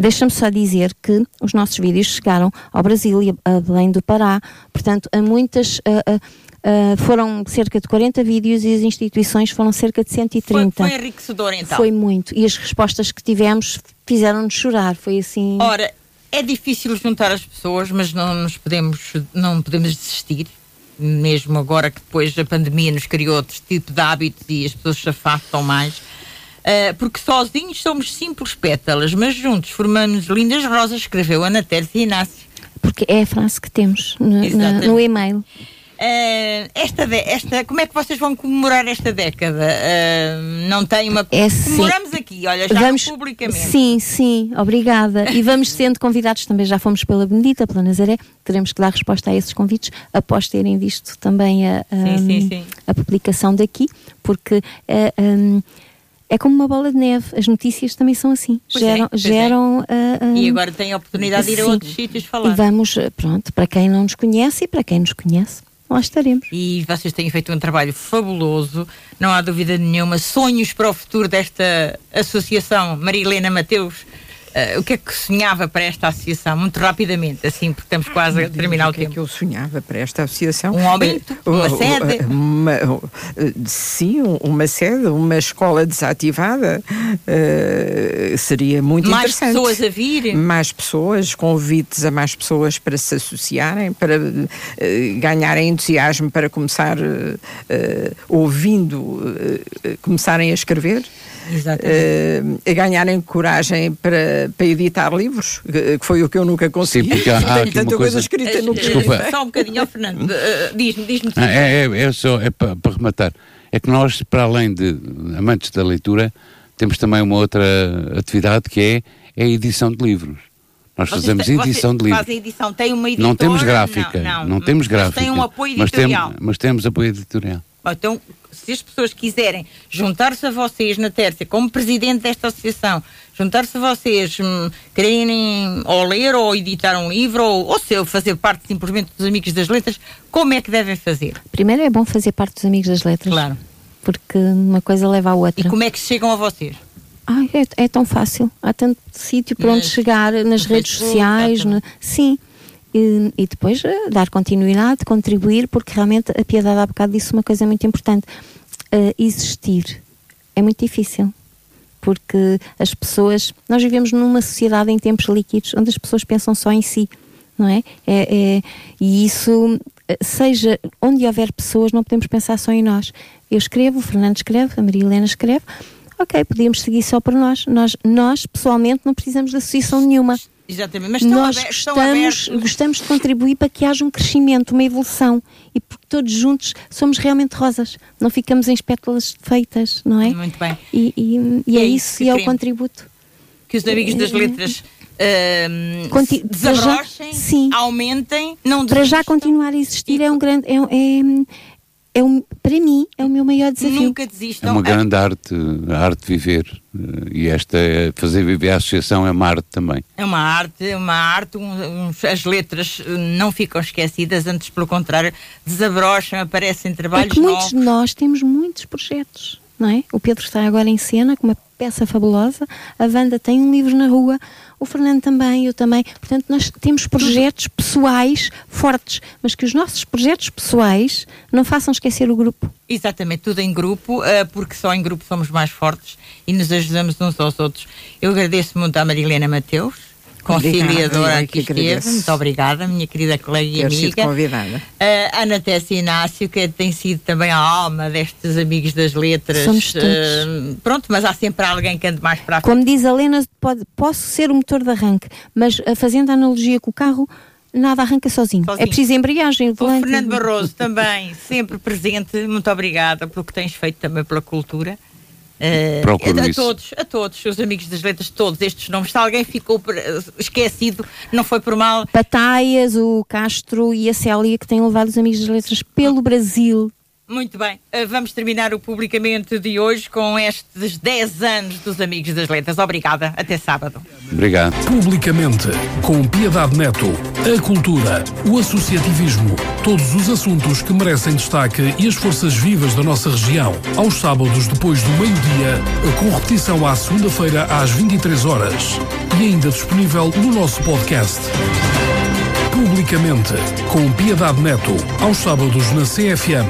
S3: Deixa-me só dizer que os nossos vídeos chegaram ao Brasil e a Belém do Pará, portanto, a muitas. Uh, uh, Uh, foram cerca de 40 vídeos e as instituições foram cerca de 130.
S2: Foi, foi enriquecedor então?
S3: Foi muito. E as respostas que tivemos fizeram-nos chorar. Foi assim.
S2: Ora, é difícil juntar as pessoas, mas não nos podemos, não podemos desistir. Mesmo agora que depois a pandemia nos criou outro tipo de hábitos e as pessoas se afastam mais. Uh, porque sozinhos somos simples pétalas, mas juntos formamos lindas rosas, escreveu Ana Tércia Inácio.
S3: Porque é a frase que temos no, no e-mail.
S2: Uh, esta, esta, como é que vocês vão comemorar esta década? Uh, não tem uma.
S3: É,
S2: Comemoramos aqui, olha, já vamos, publicamente.
S3: Sim, sim, obrigada. e vamos sendo convidados também, já fomos pela Benedita, pela Nazaré, teremos que dar resposta a esses convites após terem visto também a, a,
S2: sim, sim, sim.
S3: a publicação daqui, porque. Uh, um, é como uma bola de neve, as notícias também são assim.
S2: Pois
S3: geram.
S2: É,
S3: geram
S2: é. uh, uh, e agora tem a oportunidade de ir a outros sítios falar.
S3: E vamos, pronto, para quem não nos conhece e para quem nos conhece, lá estaremos.
S2: E vocês têm feito um trabalho fabuloso, não há dúvida nenhuma. Sonhos para o futuro desta associação, Maria Helena Mateus? Uh, o que é que sonhava para esta associação? Muito rapidamente, assim, porque estamos quase a terminar o,
S4: o que
S2: tempo.
S4: é que eu sonhava para esta associação?
S2: Um aumento? Uh, uma uh, sede?
S4: Uma, sim, uma sede, uma escola desativada. seria muito
S2: mais
S4: interessante.
S2: Mais pessoas a vir?
S4: Mais pessoas, convites a mais pessoas para se associarem, para ganharem entusiasmo para começar ouvindo, começarem a escrever.
S2: Uh,
S4: a ganharem coragem para, para editar livros, que foi o que eu nunca consegui.
S5: Sim, porque há, há
S4: Tenho tanta coisa, escrita no
S5: Desculpa.
S2: Só um bocadinho, Fernando. Uh, diz-me, diz-me.
S5: Ah, é, é, é, só, é para, para rematar. É que nós, para além de amantes da leitura, temos também uma outra atividade que é, é a edição de livros. Nós
S2: vocês
S5: fazemos
S2: têm,
S5: edição de livros.
S2: Fazem edição, tem uma editora?
S5: Não temos gráfica, não, não, não temos gráfica.
S2: Mas tem um apoio editorial.
S5: Mas, tem, mas temos apoio editorial.
S2: Então, se as pessoas quiserem juntar-se a vocês na Terça, como presidente desta associação, juntar-se a vocês, hum, quererem ou ler ou editar um livro, ou, ou se fazer parte simplesmente dos Amigos das Letras, como é que devem fazer?
S3: Primeiro é bom fazer parte dos Amigos das Letras.
S2: Claro.
S3: Porque uma coisa leva à outra.
S2: E como é que chegam a vocês?
S3: Ai, é, é tão fácil. Há tanto sítio para onde chegar, nas redes Facebook, sociais. No... Sim. E, e, depois uh, dar continuidade, contribuir, porque realmente a piedade há bocado disse uma coisa muito importante. Uh, existir é muito difícil. Porque as pessoas. Nós vivemos numa sociedade em tempos líquidos onde as pessoas pensam só em si, não é? é, é e isso, eh, seja onde houver pessoas, não podemos pensar só em nós. Eu escrevo, o Fernando escreve, a Maria Helena escreve. Ok, podíamos seguir só por nós. Nós, nós pessoalmente, não precisamos de associação nenhuma.
S2: Exatamente, mas
S3: nós
S2: aber,
S3: gostamos, gostamos de contribuir para que haja um crescimento, uma evolução e porque todos juntos somos realmente rosas, não ficamos em espétulas feitas, não é?
S2: Muito bem.
S3: E, e, e é, é, isso, e é o contributo.
S2: Que os amigos das letras uh, Conti desabrochem, já, aumentem, não
S3: Para já continuar a existir é um grande. É, é, é um, para mim, é o meu maior desafio.
S2: Nunca desistam.
S5: É uma grande arte, a arte de viver. Eh, e esta, é, fazer viver a associação é uma arte também.
S2: É uma arte, é uma arte, um, um, as letras eh, não ficam esquecidas, antes pelo contrário, desabrocham, aparecem trabalhos
S3: é que muitos
S2: novos.
S3: de nós temos muitos projetos, não é? O Pedro está agora em cena com uma peça fabulosa, a Wanda tem um livro na rua, o Fernando também, eu também. Portanto, nós temos projetos pessoais fortes, mas que os nossos projetos pessoais não façam esquecer o grupo.
S2: Exatamente, tudo em grupo, eh, porque só em grupo somos mais fortes e nos ajudamos uns aos outros. Eu agradeço muito à Marilena Mateus conciliadora aqui esteve. Muito obrigada, minha querida colega e amiga. Sido
S4: convidada.
S2: Uh, Ana Tessia Inácio, que tem sido também a alma destes amigos das letras.
S3: Somos todos. Uh,
S2: pronto, mas há sempre alguém que ande mais para a
S3: frente. Como diz a Lena, pode, posso ser o motor de arranque, mas uh, fazendo a analogia com o carro, nada arranca sozinho. sozinho. É preciso embreagem.
S2: O Fernando Barroso também, sempre presente. Muito obrigada pelo que tens feito também pela cultura. Uh, a, a todos, a todos, os amigos das letras, todos estes nomes. Se alguém ficou esquecido, não foi por mal.
S3: Pataias, o Castro e a Célia que têm levado os amigos das letras pelo Brasil.
S2: Muito bem, uh, vamos terminar o publicamente de hoje com estes 10 anos dos Amigos das Letras. Obrigada, até sábado.
S5: Obrigado.
S1: Publicamente, com Piedade Neto, a cultura, o associativismo, todos os assuntos que merecem destaque e as forças vivas da nossa região. Aos sábados, depois do meio-dia, com repetição à segunda-feira às 23 horas. E ainda disponível no nosso podcast. Publicamente, com Piedade Neto, aos sábados na CFM.